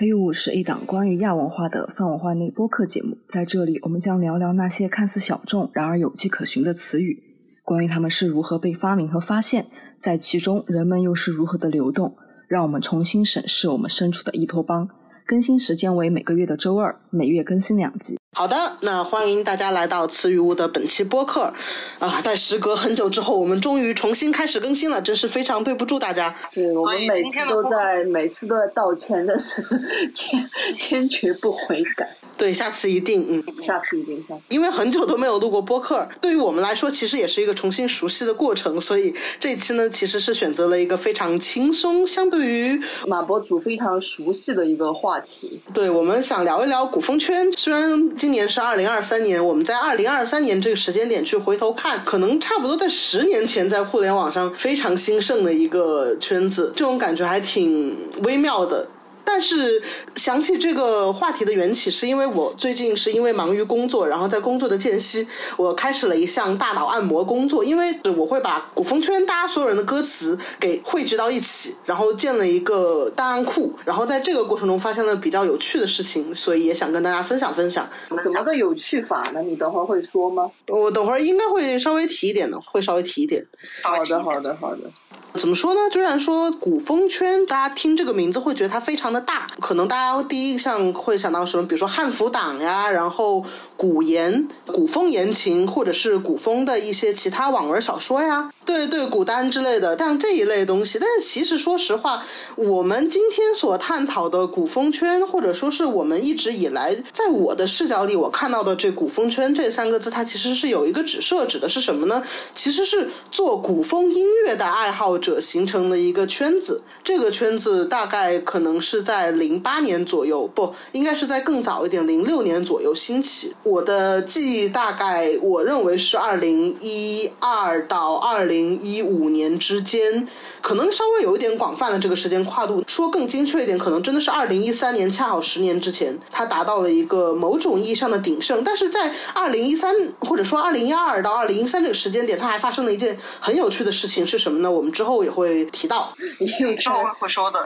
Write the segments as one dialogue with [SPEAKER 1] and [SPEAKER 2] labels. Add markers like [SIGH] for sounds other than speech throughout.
[SPEAKER 1] 词语物是一档关于亚文化的泛文化内播客节目，在这里我们将聊聊那些看似小众，然而有迹可循的词语，关于它们是如何被发明和发现，在其中人们又是如何的流动，让我们重新审视我们身处的伊托邦。更新时间为每个月的周二，每月更新两集。
[SPEAKER 2] 好的，那欢迎大家来到词语屋的本期播客。啊，在时隔很久之后，我们终于重新开始更新了，真是非常对不住大家。
[SPEAKER 3] 对我们每次都在每次都在道歉，但是 [LAUGHS] 坚坚决不悔改。
[SPEAKER 2] 对，下次一定，嗯，
[SPEAKER 3] 下次一定，下次。
[SPEAKER 2] 因为很久都没有录过播客，对于我们来说，其实也是一个重新熟悉的过程。所以这一期呢，其实是选择了一个非常轻松，相对于
[SPEAKER 3] 马博主非常熟悉的一个话题。
[SPEAKER 2] 对，我们想聊一聊古风圈。虽然今年是二零二三年，我们在二零二三年这个时间点去回头看，可能差不多在十年前，在互联网上非常兴盛的一个圈子，这种感觉还挺微妙的。但是想起这个话题的缘起，是因为我最近是因为忙于工作，然后在工作的间隙，我开始了一项大脑按摩工作。因为我会把古风圈大家所有人的歌词给汇聚到一起，然后建了一个档案库。然后在这个过程中发现了比较有趣的事情，所以也想跟大家分享分享。
[SPEAKER 3] 怎么个有趣法呢？你等会儿会说吗？
[SPEAKER 2] 我等会儿应该会稍微提一点的，会稍微提一点。
[SPEAKER 3] 好的，好的，好的。
[SPEAKER 2] 怎么说呢？虽然说古风圈，大家听这个名字会觉得它非常的大，可能大家第一印象会想到什么？比如说汉服党呀，然后古言、古风言情，或者是古风的一些其他网文小说呀。对对，古单之类的，像这一类东西。但是其实说实话，我们今天所探讨的古风圈，或者说是我们一直以来在我的视角里我看到的这古风圈这三个字，它其实是有一个指涉，指的是什么呢？其实是做古风音乐的爱好者形成的一个圈子。这个圈子大概可能是在零八年左右，不应该是在更早一点，零六年左右兴起。我的记忆大概我认为是二零一二到二。零一五年之间，可能稍微有一点广泛的这个时间跨度。说更精确一点，可能真的是二零一三年，恰好十年之前，它达到了一个某种意义上的鼎盛。但是在二零一三或者说二零一二到二零一三这个时间点，它还发生了一件很有趣的事情，是什么呢？我们之后也会提到。
[SPEAKER 3] 之后
[SPEAKER 4] 会说的。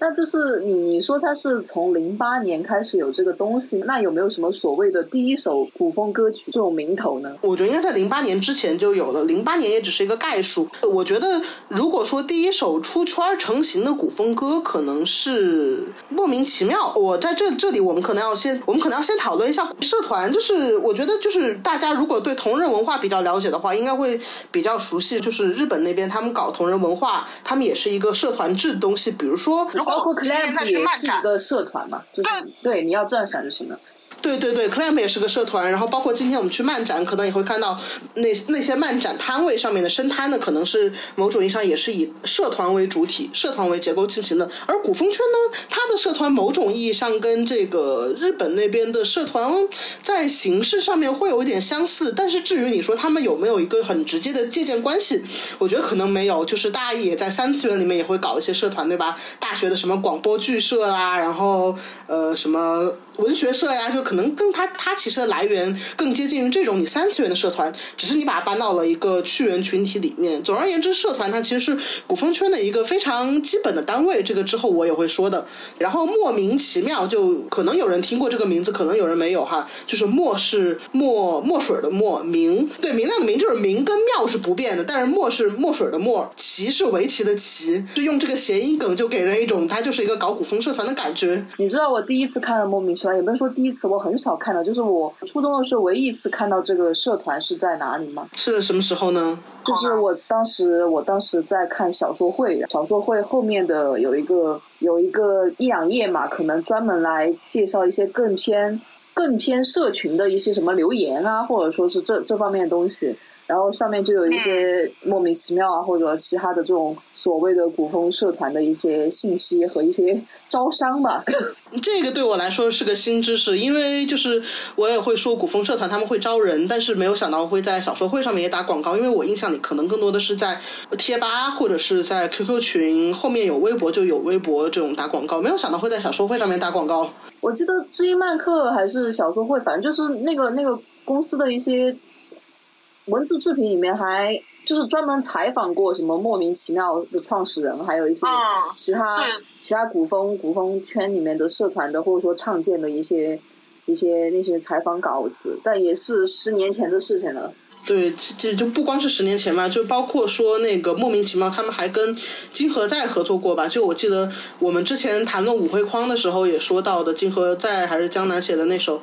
[SPEAKER 3] 那就是你你说它是从零八年开始有这个东西，那有没有什么所谓的第一首古风歌曲这种名头呢？
[SPEAKER 2] 我觉得应该在零八年之前就有了。零八年也只是一个。概述，我觉得如果说第一首出圈成型的古风歌，可能是莫名其妙。我在这这里，我们可能要先，我们可能要先讨论一下社团。就是我觉得，就是大家如果对同人文化比较了解的话，应该会比较熟悉。就是日本那边他们搞同人文化，他们也是一个社团制的东西。比如说，
[SPEAKER 3] 包括 clamp 也是一个社团嘛，就是对，你要这样想就行了。
[SPEAKER 2] 对对对，clamp 也是个社团，然后包括今天我们去漫展，可能也会看到那那些漫展摊位上面的生摊呢，可能是某种意义上也是以社团为主体、社团为结构进行的。而古风圈呢，它的社团某种意义上跟这个日本那边的社团在形式上面会有一点相似，但是至于你说他们有没有一个很直接的借鉴关系，我觉得可能没有。就是大家也在三次元里面也会搞一些社团，对吧？大学的什么广播剧社啦，然后呃什么。文学社呀，就可能跟它它其实的来源更接近于这种你三次元的社团，只是你把它搬到了一个趣园群体里面。总而言之，社团它其实是古风圈的一个非常基本的单位。这个之后我也会说的。然后莫名其妙，就可能有人听过这个名字，可能有人没有哈。就是墨是墨墨水的墨，明对明亮的明就是明跟妙是不变的，但是墨是墨水的墨，棋是围棋的棋，就用这个谐音梗就给人一种它就是一个搞古风社团的感觉。
[SPEAKER 3] 你知道我第一次看了莫名其。也不是说第一次，我很少看到，就是我初中的时候唯一一次看到这个社团是在哪里吗？
[SPEAKER 2] 是什么时候呢？
[SPEAKER 3] 就是我当时，我当时在看小说会，小说会后面的有一个有一个一两页嘛，可能专门来介绍一些更偏更偏社群的一些什么留言啊，或者说是这这方面的东西。然后上面就有一些莫名其妙啊，或者其他的这种所谓的古风社团的一些信息和一些招商吧。[LAUGHS]
[SPEAKER 2] 这个对我来说是个新知识，因为就是我也会说古风社团他们会招人，但是没有想到会在小说会上面也打广告。因为我印象里可能更多的是在贴吧或者是在 QQ 群后面有微博就有微博这种打广告，没有想到会在小说会上面打广告。
[SPEAKER 3] 我记得知音漫客还是小说会，反正就是那个那个公司的一些。文字制品里面还就是专门采访过什么莫名其妙的创始人，还有一些其他其他古风古风圈里面的社团的，或者说创建的一些一些那些采访稿子，但也是十年前的事情了。
[SPEAKER 2] 对，其实就不光是十年前嘛，就包括说那个莫名其妙，他们还跟金河在合作过吧？就我记得我们之前谈论五灰框的时候也说到的，金河在还是江南写的那首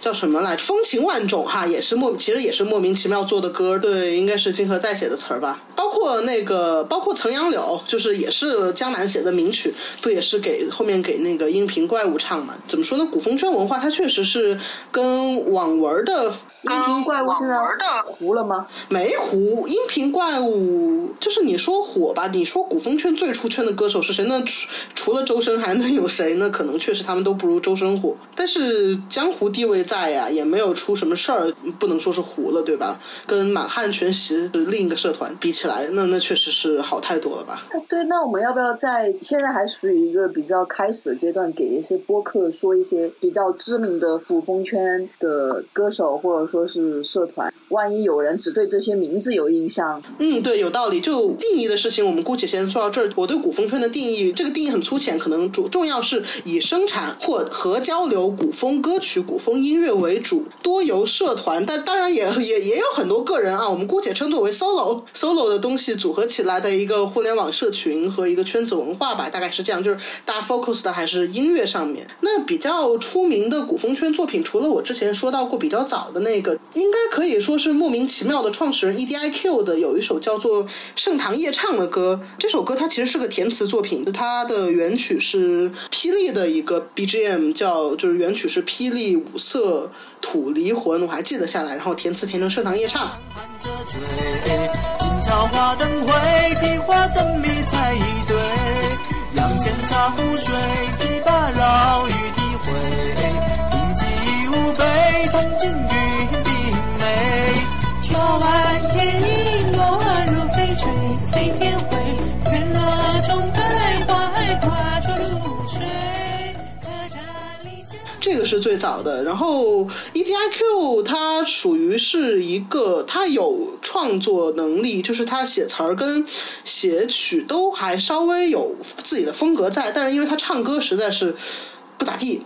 [SPEAKER 2] 叫什么来着？风情万种哈，也是莫，其实也是莫名其妙做的歌。对，应该是金河在写的词儿吧？包括那个，包括曾杨柳，就是也是江南写的名曲，不也是给后面给那个音频怪物唱嘛？怎么说呢？古风圈文化它确实是跟网文的。
[SPEAKER 3] 音频怪物现在糊了吗？
[SPEAKER 2] 没糊，音频怪物就是你说火吧？你说古风圈最出圈的歌手是谁呢？除除了周深还能有谁呢？可能确实他们都不如周深火，但是江湖地位在呀，也没有出什么事儿，不能说是糊了，对吧？跟满汉全席另一个社团比起来，那那确实是好太多了吧？
[SPEAKER 3] 对，那我们要不要在现在还属于一个比较开始的阶段，给一些播客说一些比较知名的古风圈的歌手，或者说？说是社团，万一有人只对这些名字有印象，
[SPEAKER 2] 嗯，对，有道理。就定义的事情，我们姑且先说到这儿。我对古风圈的定义，这个定义很粗浅，可能主重要是以生产或和交流古风歌曲、古风音乐为主，多由社团，但当然也也也有很多个人啊。我们姑且称作为 solo [LAUGHS] solo 的东西组合起来的一个互联网社群和一个圈子文化吧，大概是这样。就是大家 focus 的还是音乐上面。那比较出名的古风圈作品，除了我之前说到过比较早的那。应该可以说是莫名其妙的创始人 E D I Q 的有一首叫做《盛唐夜唱》的歌。这首歌它其实是个填词作品，它的原曲是霹雳的一个 B G M，叫就是原曲是霹雳五色土离魂，我还记得下来。然后填词填成《盛唐夜唱》。这个是最早的，然后 E D I Q 它属于是一个，他有创作能力，就是他写词儿跟写曲都还稍微有自己的风格在，但是因为他唱歌实在是不咋地，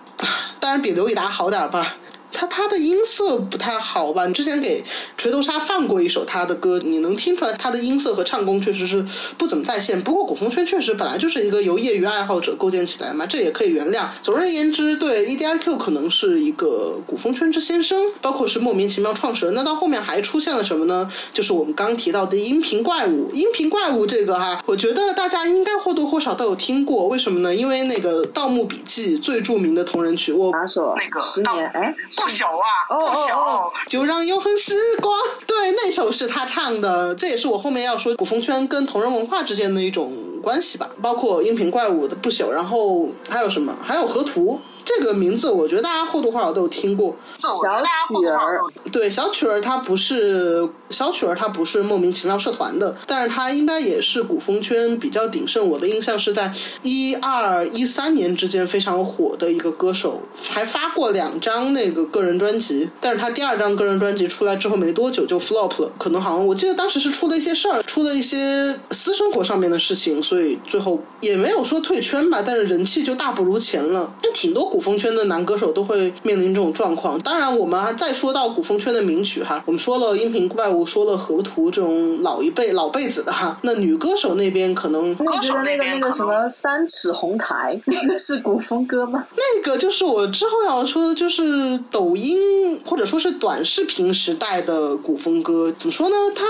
[SPEAKER 2] 当然比刘以达好点吧。他他的音色不太好吧？你之前给锤头鲨放过一首他的歌，你能听出来他的音色和唱功确实是不怎么在线。不过古风圈确实本来就是一个由业余爱好者构建起来嘛，这也可以原谅。总而言之，对 E D I Q 可能是一个古风圈之先生，包括是莫名其妙创始人。那到后面还出现了什么呢？就是我们刚提到的音频怪物。音频怪物这个哈，我觉得大家应该或多或少都有听过。为什么呢？因为那个《盗墓笔记》最著名的同人曲，我
[SPEAKER 3] 哪首？
[SPEAKER 4] 那个
[SPEAKER 3] 十年哎。
[SPEAKER 4] 不朽啊！不朽，
[SPEAKER 2] 就让永恒时光。对，那首是他唱的，这也是我后面要说古风圈跟同人文化之间的一种关系吧。包括音频怪物的不朽，然后还有什么？还有河图。这个名字我觉得大家或多或少都有听过。
[SPEAKER 3] 小曲儿，
[SPEAKER 2] 对，小曲儿他不是小曲儿，他不是莫名其妙社团的，但是他应该也是古风圈比较鼎盛。我的印象是在一二一三年之间非常火的一个歌手，还发过两张那个个人专辑。但是他第二张个人专辑出来之后没多久就 flop 了，可能好像我记得当时是出了一些事儿，出了一些私生活上面的事情，所以最后也没有说退圈吧，但是人气就大不如前了。挺多古。风圈的男歌手都会面临这种状况。当然，我们再说到古风圈的名曲哈，我们说了音频怪物，说了河图这种老一辈、老辈子的哈。那女歌手那边可能，
[SPEAKER 3] 我觉得那个那个什么三尺红台，那个是古风歌吗？
[SPEAKER 2] 那个就是我之后要说的，就是抖音或者说是短视频时代的古风歌。怎么说呢？它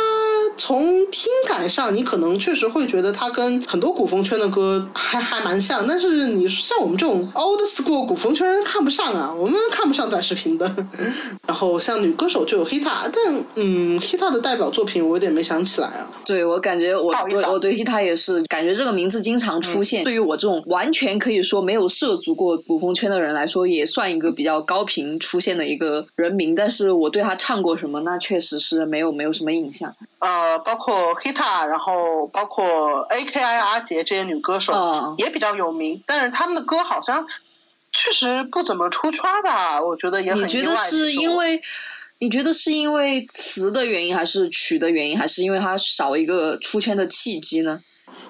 [SPEAKER 2] 从听感上，你可能确实会觉得它跟很多古风圈的歌还还蛮像。但是你像我们这种 old school 古风圈看不上啊，我们看不上短视频的。[LAUGHS] 然后像女歌手就有 Hita，但嗯，Hita 的代表作品我有点没想起来啊。
[SPEAKER 3] 对我感觉我我我对 Hita 也是感觉这个名字经常出现。对于我这种完全可以说没有涉足过古风圈的人来说，也算一个比较高频出现的一个人名。但是我对他唱过什么，那确实是没有没有什么印象。
[SPEAKER 4] 呃，包括 Hita，然后包括 AKI 阿杰这些女歌手嗯也比较有名，但是他们的歌好像。确实不怎么出圈吧，我觉得也很
[SPEAKER 3] 你觉得是因为你觉得是因为词的原因，还是曲的原因，还是因为它少一个出圈的契机呢？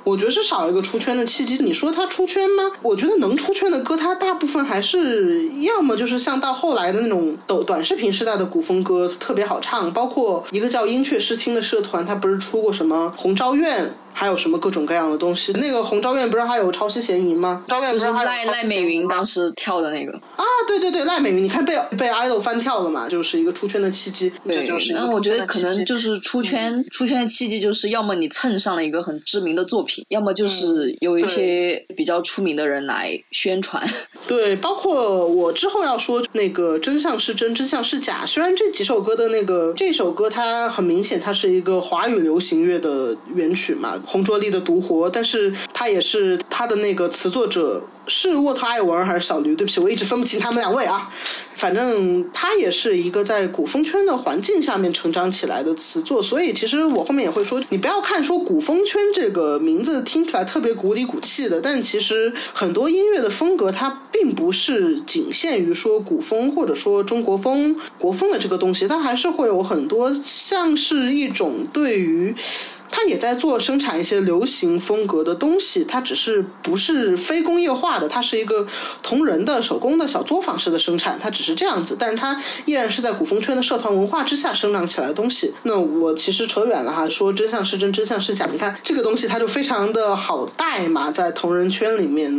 [SPEAKER 2] 我觉得是少一个出圈的契机。你说他出圈吗？我觉得能出圈的歌，它大部分还是要么就是像到后来的那种抖短视频时代的古风歌特别好唱，包括一个叫音雀诗听的社团，他不是出过什么《红昭愿》。还有什么各种各样的东西？那个红昭愿不是还有抄袭嫌疑吗？
[SPEAKER 3] 昭愿不是赖赖美云当时跳的那个
[SPEAKER 2] 啊，对对对，赖美云，你看被被 idol 翻跳了嘛，就是一个出圈的契机。
[SPEAKER 3] 对，那我觉得可能就是出圈出圈的契机，就是要么你蹭上了一个很知名的作品，要么就是有一些比较出名的人来宣传。[LAUGHS] [LAUGHS]
[SPEAKER 2] 对，包括我之后要说那个真相是真，真相是假。虽然这几首歌的那个这首歌，它很明显它是一个华语流行乐的原曲嘛。红卓力的独活，但是他也是他的那个词作者是沃特艾文还是小驴？对不起，我一直分不清他们两位啊。反正他也是一个在古风圈的环境下面成长起来的词作，所以其实我后面也会说，你不要看说古风圈这个名字听起来特别古里古气的，但其实很多音乐的风格它并不是仅限于说古风或者说中国风、国风的这个东西，它还是会有很多像是一种对于。他也在做生产一些流行风格的东西，它只是不是非工业化的，它是一个同人的手工的小作坊式的生产，它只是这样子，但是它依然是在古风圈的社团文化之下生长起来的东西。那我其实扯远了哈，说真相是真，真相是假。你看这个东西，它就非常的好带嘛，在同人圈里面，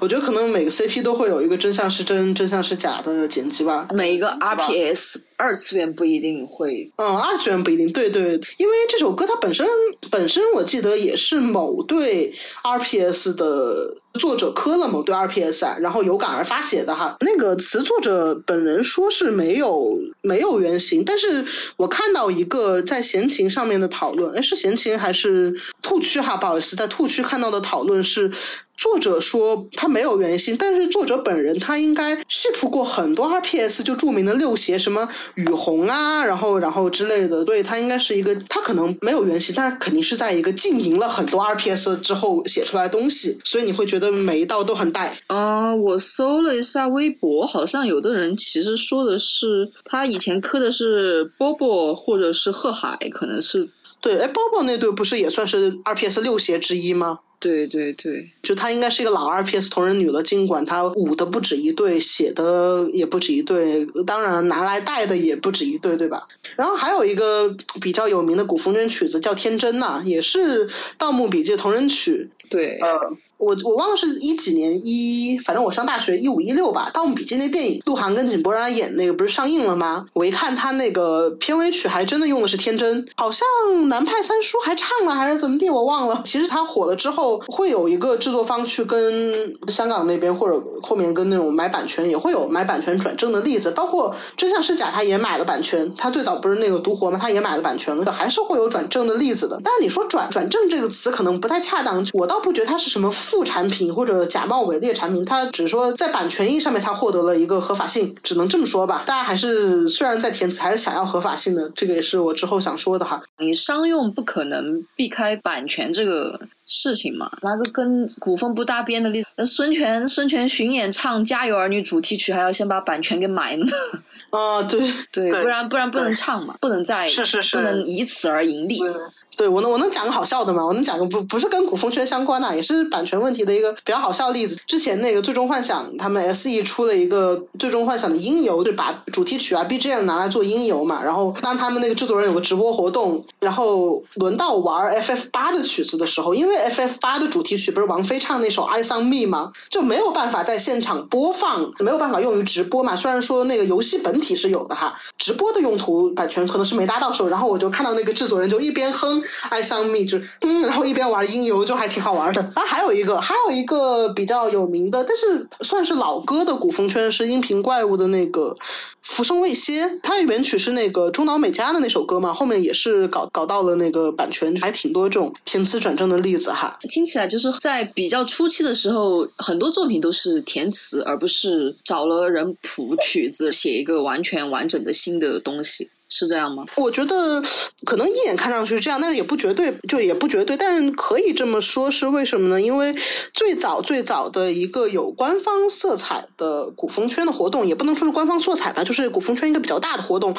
[SPEAKER 2] 我觉得可能每个 CP 都会有一个真相是真，真相是假的剪辑吧。
[SPEAKER 3] 每一个 RPS 二次元不一定会，
[SPEAKER 2] 嗯，二次元不一定，对对，因为这首歌它本身。本身我记得也是某对 RPS 的作者磕了某对 RPS 啊，然后有感而发写的哈。那个词作者本人说是没有没有原型，但是我看到一个在闲情上面的讨论，哎，是闲情还是兔区哈？不好意思，在兔区看到的讨论是。作者说他没有原型，但是作者本人他应该 ship 过很多 RPS，就著名的六邪什么雨虹啊，然后然后之类的，所以他应该是一个他可能没有原型，但是肯定是在一个经营了很多 RPS 之后写出来的东西，所以你会觉得每一道都很带。
[SPEAKER 3] 啊，我搜了一下微博，好像有的人其实说的是他以前磕的是波波或者是贺海，可能是
[SPEAKER 2] 对，哎，波波那对不是也算是 RPS 六邪之一吗？
[SPEAKER 3] 对对对，
[SPEAKER 2] 就她应该是一个老 RPS 同人女了，尽管她舞的不止一对，写的也不止一对，当然拿来带的也不止一对，对吧？然后还有一个比较有名的古风筝曲子叫《天真》呐，也是《盗墓笔记》同人曲。
[SPEAKER 3] 对，
[SPEAKER 2] 呃。我我忘了是一几年一，反正我上大学一五一六吧，《盗墓笔记》那电影，鹿晗跟井柏然演那个不是上映了吗？我一看他那个片尾曲，还真的用的是《天真》，好像南派三叔还唱了还是怎么地，我忘了。其实他火了之后，会有一个制作方去跟香港那边或者后面跟那种买版权，也会有买版权转正的例子，包括《真相是假》，他也买了版权，他最早不是那个独活吗？他也买了版权了，还是会有转正的例子的。但是你说转转正这个词可能不太恰当，我倒不觉得它是什么。副产品或者假冒伪劣产品，它只是说在版权意义上面它获得了一个合法性，只能这么说吧。大家还是虽然在填词，还是想要合法性的，这个也是我之后想说的哈。
[SPEAKER 3] 你商用不可能避开版权这个事情嘛？拿个跟古风不搭边的例子，那孙权孙权巡演唱《家有儿女》主题曲，还要先把版权给买了。
[SPEAKER 2] 啊，对 [LAUGHS]
[SPEAKER 3] 对，不然不然不能唱嘛，不能再
[SPEAKER 4] 是是是，
[SPEAKER 3] 不能以此而盈利。
[SPEAKER 2] 对我能我能讲个好笑的吗？我能讲个不不是跟古风圈相关的，也是版权问题的一个比较好笑的例子。之前那个最终幻想他们 SE 出了一个最终幻想的音游，就把主题曲啊 BGM 拿来做音游嘛。然后当他们那个制作人有个直播活动，然后轮到玩 FF 八的曲子的时候，因为 FF 八的主题曲不是王菲唱那首《I s o n Me》吗？就没有办法在现场播放，没有办法用于直播嘛。虽然说那个游戏本体是有的哈，直播的用途版权可能是没搭到手。然后我就看到那个制作人就一边哼。爱上蜜就嗯，然后一边玩音游就还挺好玩的。啊，还有一个，还有一个比较有名的，但是算是老歌的古风圈是音频怪物的那个《浮生未歇》，它原曲是那个中岛美嘉的那首歌嘛，后面也是搞搞到了那个版权，还挺多这种填词转正的例子哈。
[SPEAKER 3] 听起来就是在比较初期的时候，很多作品都是填词，而不是找了人谱曲子写一个完全完整的新的东西。是这样吗？
[SPEAKER 2] 我觉得可能一眼看上去这样，但是也不绝对，就也不绝对，但是可以这么说，是为什么呢？因为最早最早的一个有官方色彩的古风圈的活动，也不能说是官方色彩吧，就是古风圈一个比较大的活动，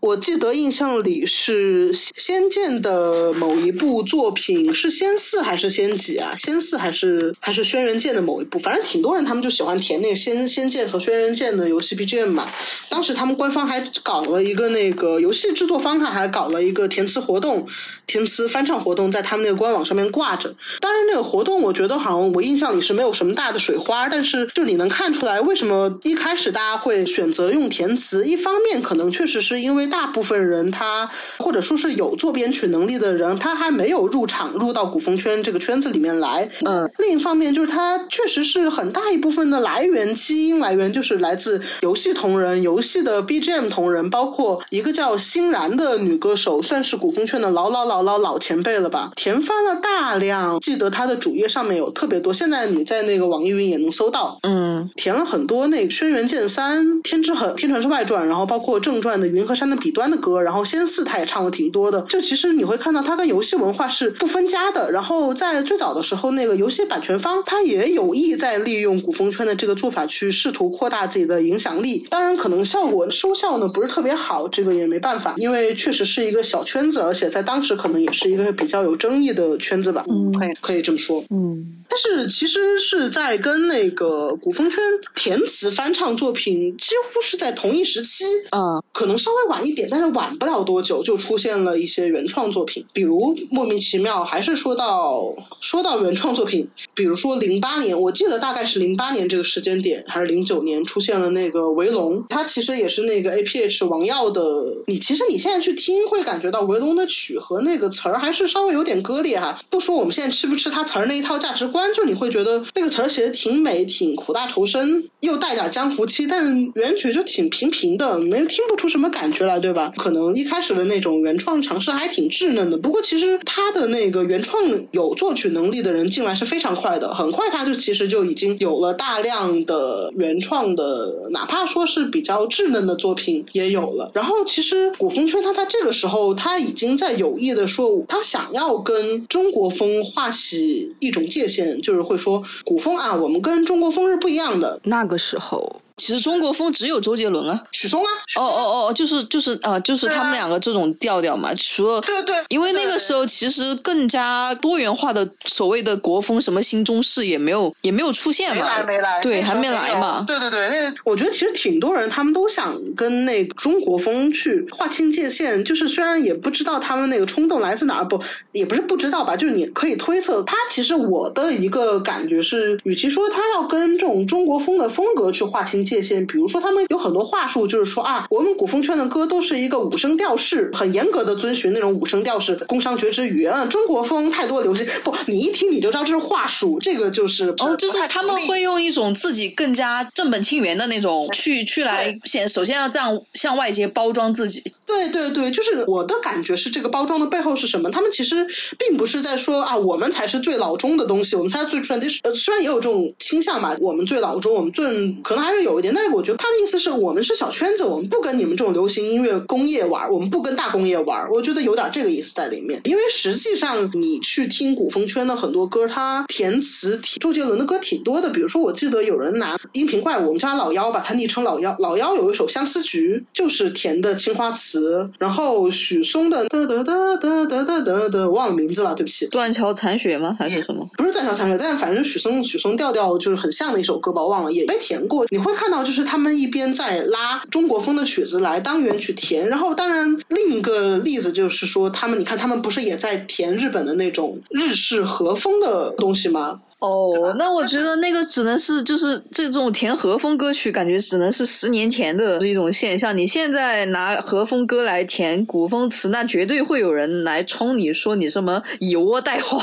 [SPEAKER 2] 我记得印象里是《仙剑》的某一部作品，是仙四还是仙几啊？仙四还是还是轩辕剑的某一部？反正挺多人他们就喜欢填那个仙仙剑和轩辕剑的游戏 BGM 嘛。当时他们官方还搞了一个那个游戏制作方，他还搞了一个填词活动、填词翻唱活动，在他们那个官网上面挂着。当然，那个活动我觉得好像我印象里是没有什么大的水花，但是就你能看出来，为什么一开始大家会选择用填词？一方面可能确实是因为大部分人他或者说是有做编曲能力的人，他还没有入场入到古风圈这个圈子里面来。嗯，另一方面就是他确实是很大一部分的来源基因来源就是来自游戏同人、游戏的 BGM 同人，包括一个叫欣然的女歌手，算是古风圈的老老老老老前辈了吧，填翻了大量。记得他的主页上面有特别多，现在你在那个网易云也能搜到。嗯，填了很多那个《轩辕剑三》《天之痕》《天传之外传》。然后包括正传的《云和山的彼端》的歌，然后仙四他也唱了挺多的。就其实你会看到他跟游戏文化是不分家的。然后在最早的时候，那个游戏版权方他也有意在利用古风圈的这个做法去试图扩大自己的影响力。当然，可能效果收效呢不是特别好，这个也没办法，因为确实是一个小圈子，而且在当时可能也是一个比较有争议的圈子吧。
[SPEAKER 1] 嗯，
[SPEAKER 2] 可以可以这么说。
[SPEAKER 1] 嗯。
[SPEAKER 2] 但是其实是在跟那个古风圈填词翻唱作品几乎是在同一时期，
[SPEAKER 1] 嗯，
[SPEAKER 2] 可能稍微晚一点，但是晚不了多久就出现了一些原创作品，比如莫名其妙，还是说到说到原创作品，比如说零八年，我记得大概是零八年这个时间点，还是零九年出现了那个维龙，它其实也是那个 A P H 王耀的，你其实你现在去听会感觉到维龙的曲和那这个词儿还是稍微有点割裂哈，不说我们现在吃不吃他词儿那一套价值观。就你会觉得那个词儿写的挺美，挺苦大仇深，又带点江湖气，但是原曲就挺平平的，没听不出什么感觉来，对吧？可能一开始的那种原创尝试还挺稚嫩的，不过其实他的那个原创有作曲能力的人进来是非常快的，很快他就其实就已经有了大量的原创的，哪怕说是比较稚嫩的作品也有了。然后其实古风圈他在这个时候他已经在有意的说，他想要跟中国风划起。一种界限，就是会说古风啊，我们跟中国风是不一样的。
[SPEAKER 1] 那个时候。其实中国风只有周杰伦啊，
[SPEAKER 2] 许嵩啊，
[SPEAKER 1] 哦哦哦，就是就是啊，就是他们两个这种调调嘛。除了
[SPEAKER 4] 对对，
[SPEAKER 1] 因为那个时候其实更加多元化的所谓的国风，什么新中式也没有也没有出现嘛，
[SPEAKER 4] 没来没来，
[SPEAKER 1] 对，还没来嘛。
[SPEAKER 4] 对对对，那
[SPEAKER 2] 我觉得其实挺多人他们都想跟那个中国风去划清界限，就是虽然也不知道他们那个冲动来自哪儿，不也不是不知道吧，就是你可以推测，他其实我的一个感觉是，与其说他要跟这种中国风的风格去划清。界限，比如说他们有很多话术，就是说啊，我们古风圈的歌都是一个五声调式，很严格的遵循那种五声调式，宫商角徵羽。嗯，中国风太多流行，不，你一听你就知道这是话术，这个就是
[SPEAKER 1] 哦，就是他们会用一种自己更加正本清源的那种去去来先首先要这样向外界包装自己。
[SPEAKER 2] 对对对，就是我的感觉是这个包装的背后是什么？他们其实并不是在说啊，我们才是最老中的东西，我们才是最 tradition。呃，虽然也有这种倾向吧，我们最老中，我们最可能还是有。但是我觉得他的意思是我们是小圈子，我们不跟你们这种流行音乐工业玩，我们不跟大工业玩。我觉得有点这个意思在里面。因为实际上你去听古风圈的很多歌，他填词，周杰伦的歌挺多的。比如说，我记得有人拿音频怪物，我们叫他老妖，把他昵称老妖。老妖有一首《相思菊》，就是填的青花瓷。然后许嵩的哒哒哒哒哒哒哒哒，忘了名字了，对不起。
[SPEAKER 1] 断桥残雪吗？还是什么？
[SPEAKER 2] 不是断桥残雪，但反正许嵩许嵩调调就是很像的一首歌吧，忘了也被填过。你会看。看到就是他们一边在拉中国风的曲子来当原曲填，然后当然另一个例子就是说他们，你看他们不是也在填日本的那种日式和风的东西吗？
[SPEAKER 1] 哦，那我觉得那个只能是就是这种填和风歌曲，感觉只能是十年前的一种现象。你现在拿和风歌来填古风词，那绝对会有人来冲你说你什么以窝代华，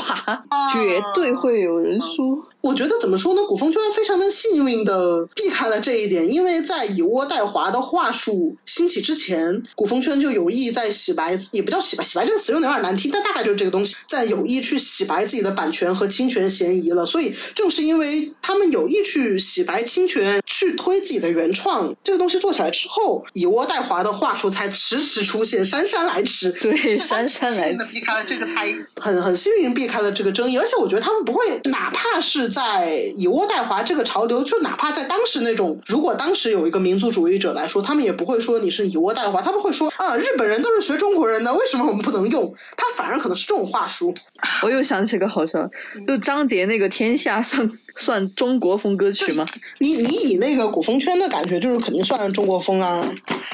[SPEAKER 1] 绝对会有人说。
[SPEAKER 2] 我觉得怎么说呢？古风圈非常的幸运的避开了这一点，因为在以窝代华的话术兴起之前，古风圈就有意在洗白，也不叫洗白，洗白这个词用的有点难听，但大概就是这个东西，在有意去洗白自己的版权和侵权嫌疑了。所以正是因为他们有意去洗白侵权，去推自己的原创这个东西做起来之后，以窝代华的话术才迟迟出现，姗姗来迟。
[SPEAKER 1] 对，[LAUGHS] 姗姗来迟，[LAUGHS]
[SPEAKER 4] 避开了这个差异，
[SPEAKER 2] 很很幸运避开了这个争议，而且我觉得他们不会，哪怕是。在以倭代华这个潮流，就哪怕在当时那种，如果当时有一个民族主义者来说，他们也不会说你是以倭代华，他们会说啊，日本人都是学中国人的，为什么我们不能用？他反而可能是这种话术。
[SPEAKER 3] 我又想起个好笑，就张杰那个《天下》上算中国风歌曲吗？
[SPEAKER 2] 你你以那个古风圈的感觉，就是肯定算中国风啊。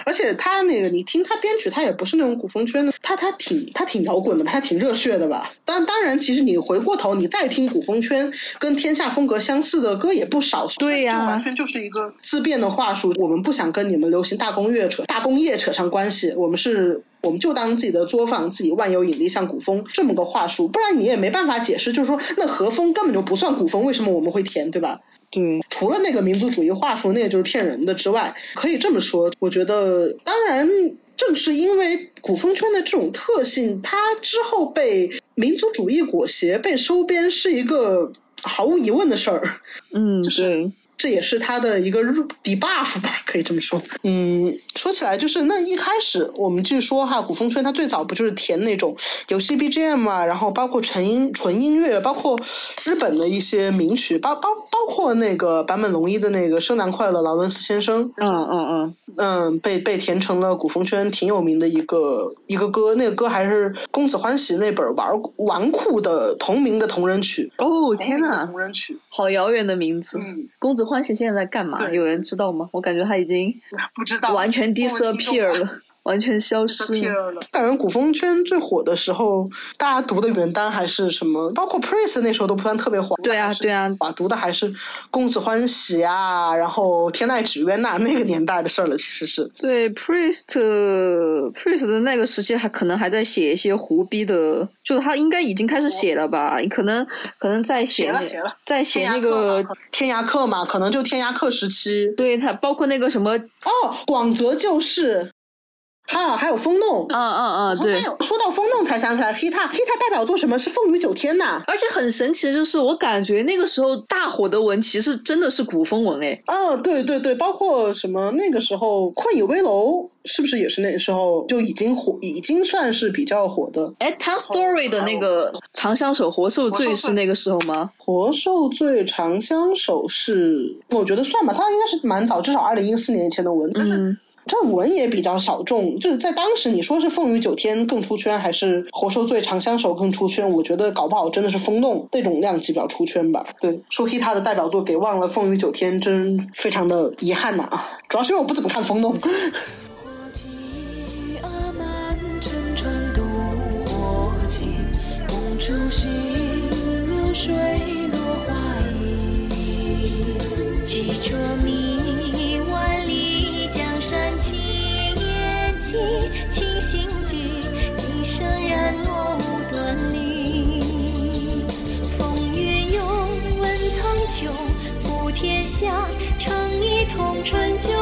[SPEAKER 2] 而且他那个，你听他编曲，他也不是那种古风圈的，他他挺他挺摇滚的，他挺热血的吧。当当然，其实你回过头，你再听古风圈跟天下风格相似的歌也不少。
[SPEAKER 3] 对呀，
[SPEAKER 5] 完全就是一个
[SPEAKER 2] 自辩的话术。我们不想跟你们流行大工业扯大工业扯上关系，我们是。我们就当自己的作坊，自己万有引力像古风这么个话术，不然你也没办法解释。就是说，那和风根本就不算古风，为什么我们会填，对吧？
[SPEAKER 3] 对，
[SPEAKER 2] 除了那个民族主义话术，那也就是骗人的之外，可以这么说。我觉得，当然，正是因为古风圈的这种特性，它之后被民族主义裹挟、被收编，是一个毫无疑问的事儿。
[SPEAKER 3] 嗯，对。
[SPEAKER 2] 这也是他的一个 debuff 吧，可以这么说。嗯，说起来就是那一开始我们就说哈，古风圈它最早不就是填那种游戏 BGM 嘛，然后包括纯音纯音乐，包括日本的一些名曲，包包包括那个坂本龙一的那个《生男快乐》，劳伦斯先生。
[SPEAKER 3] 嗯嗯嗯
[SPEAKER 2] 嗯，被被填成了古风圈挺有名的一个一个歌，那个歌还是公子欢喜那本玩纨绔的同名的同人曲。
[SPEAKER 3] 哦天呐，
[SPEAKER 5] 同人曲，
[SPEAKER 3] 好遥远的名字。
[SPEAKER 5] 嗯，
[SPEAKER 3] 公子。欢喜现在在干嘛？有人知道吗？我感觉他已经
[SPEAKER 5] 不知道，
[SPEAKER 3] 完全 disappear 了。完全消失了。
[SPEAKER 2] 感觉古风圈最火的时候，大家读的原单还是什么？包括 Prince 那时候都不算特别火。
[SPEAKER 3] 对啊，对啊，
[SPEAKER 2] 读的还是公子欢喜啊，然后天籁纸鸢呐，那个年代的事儿了。其实是。
[SPEAKER 3] 对 Priest Priest 的那个时期还可能还在写一些胡逼的，就他应该已经开始写了吧？可能可能在写，在写那个
[SPEAKER 2] 天涯客嘛？可能就天涯客时期。
[SPEAKER 3] 对他，包括那个什么
[SPEAKER 2] 哦，广泽旧事。啊，还有风弄，
[SPEAKER 3] 嗯嗯嗯，对。
[SPEAKER 2] 说到风弄，才想起来，Hita，Hita 代表作什么是凤女九天呐？
[SPEAKER 3] 而且很神奇的就是，我感觉那个时候大火的文其实真的是古风文诶。
[SPEAKER 2] 嗯，对对对，包括什么那个时候《困倚危楼》是不是也是那时候就已经火，已经算是比较火的？
[SPEAKER 3] 哎，Town Story 的那个长相守活受罪是那个时候吗？
[SPEAKER 2] 活受罪长相守是，我觉得算吧，它应该是蛮早，至少二零一四年以前的文。
[SPEAKER 3] 嗯。
[SPEAKER 2] 这文也比较小众，就是在当时你说是凤雨九天更出圈，还是活受罪长相守更出圈？我觉得搞不好真的是风动那种量级比较出圈吧。对，说起他的代表作给忘了凤雨九天，真非常的遗憾呐啊！主要是因为我不怎么看风动。下，一通春秋。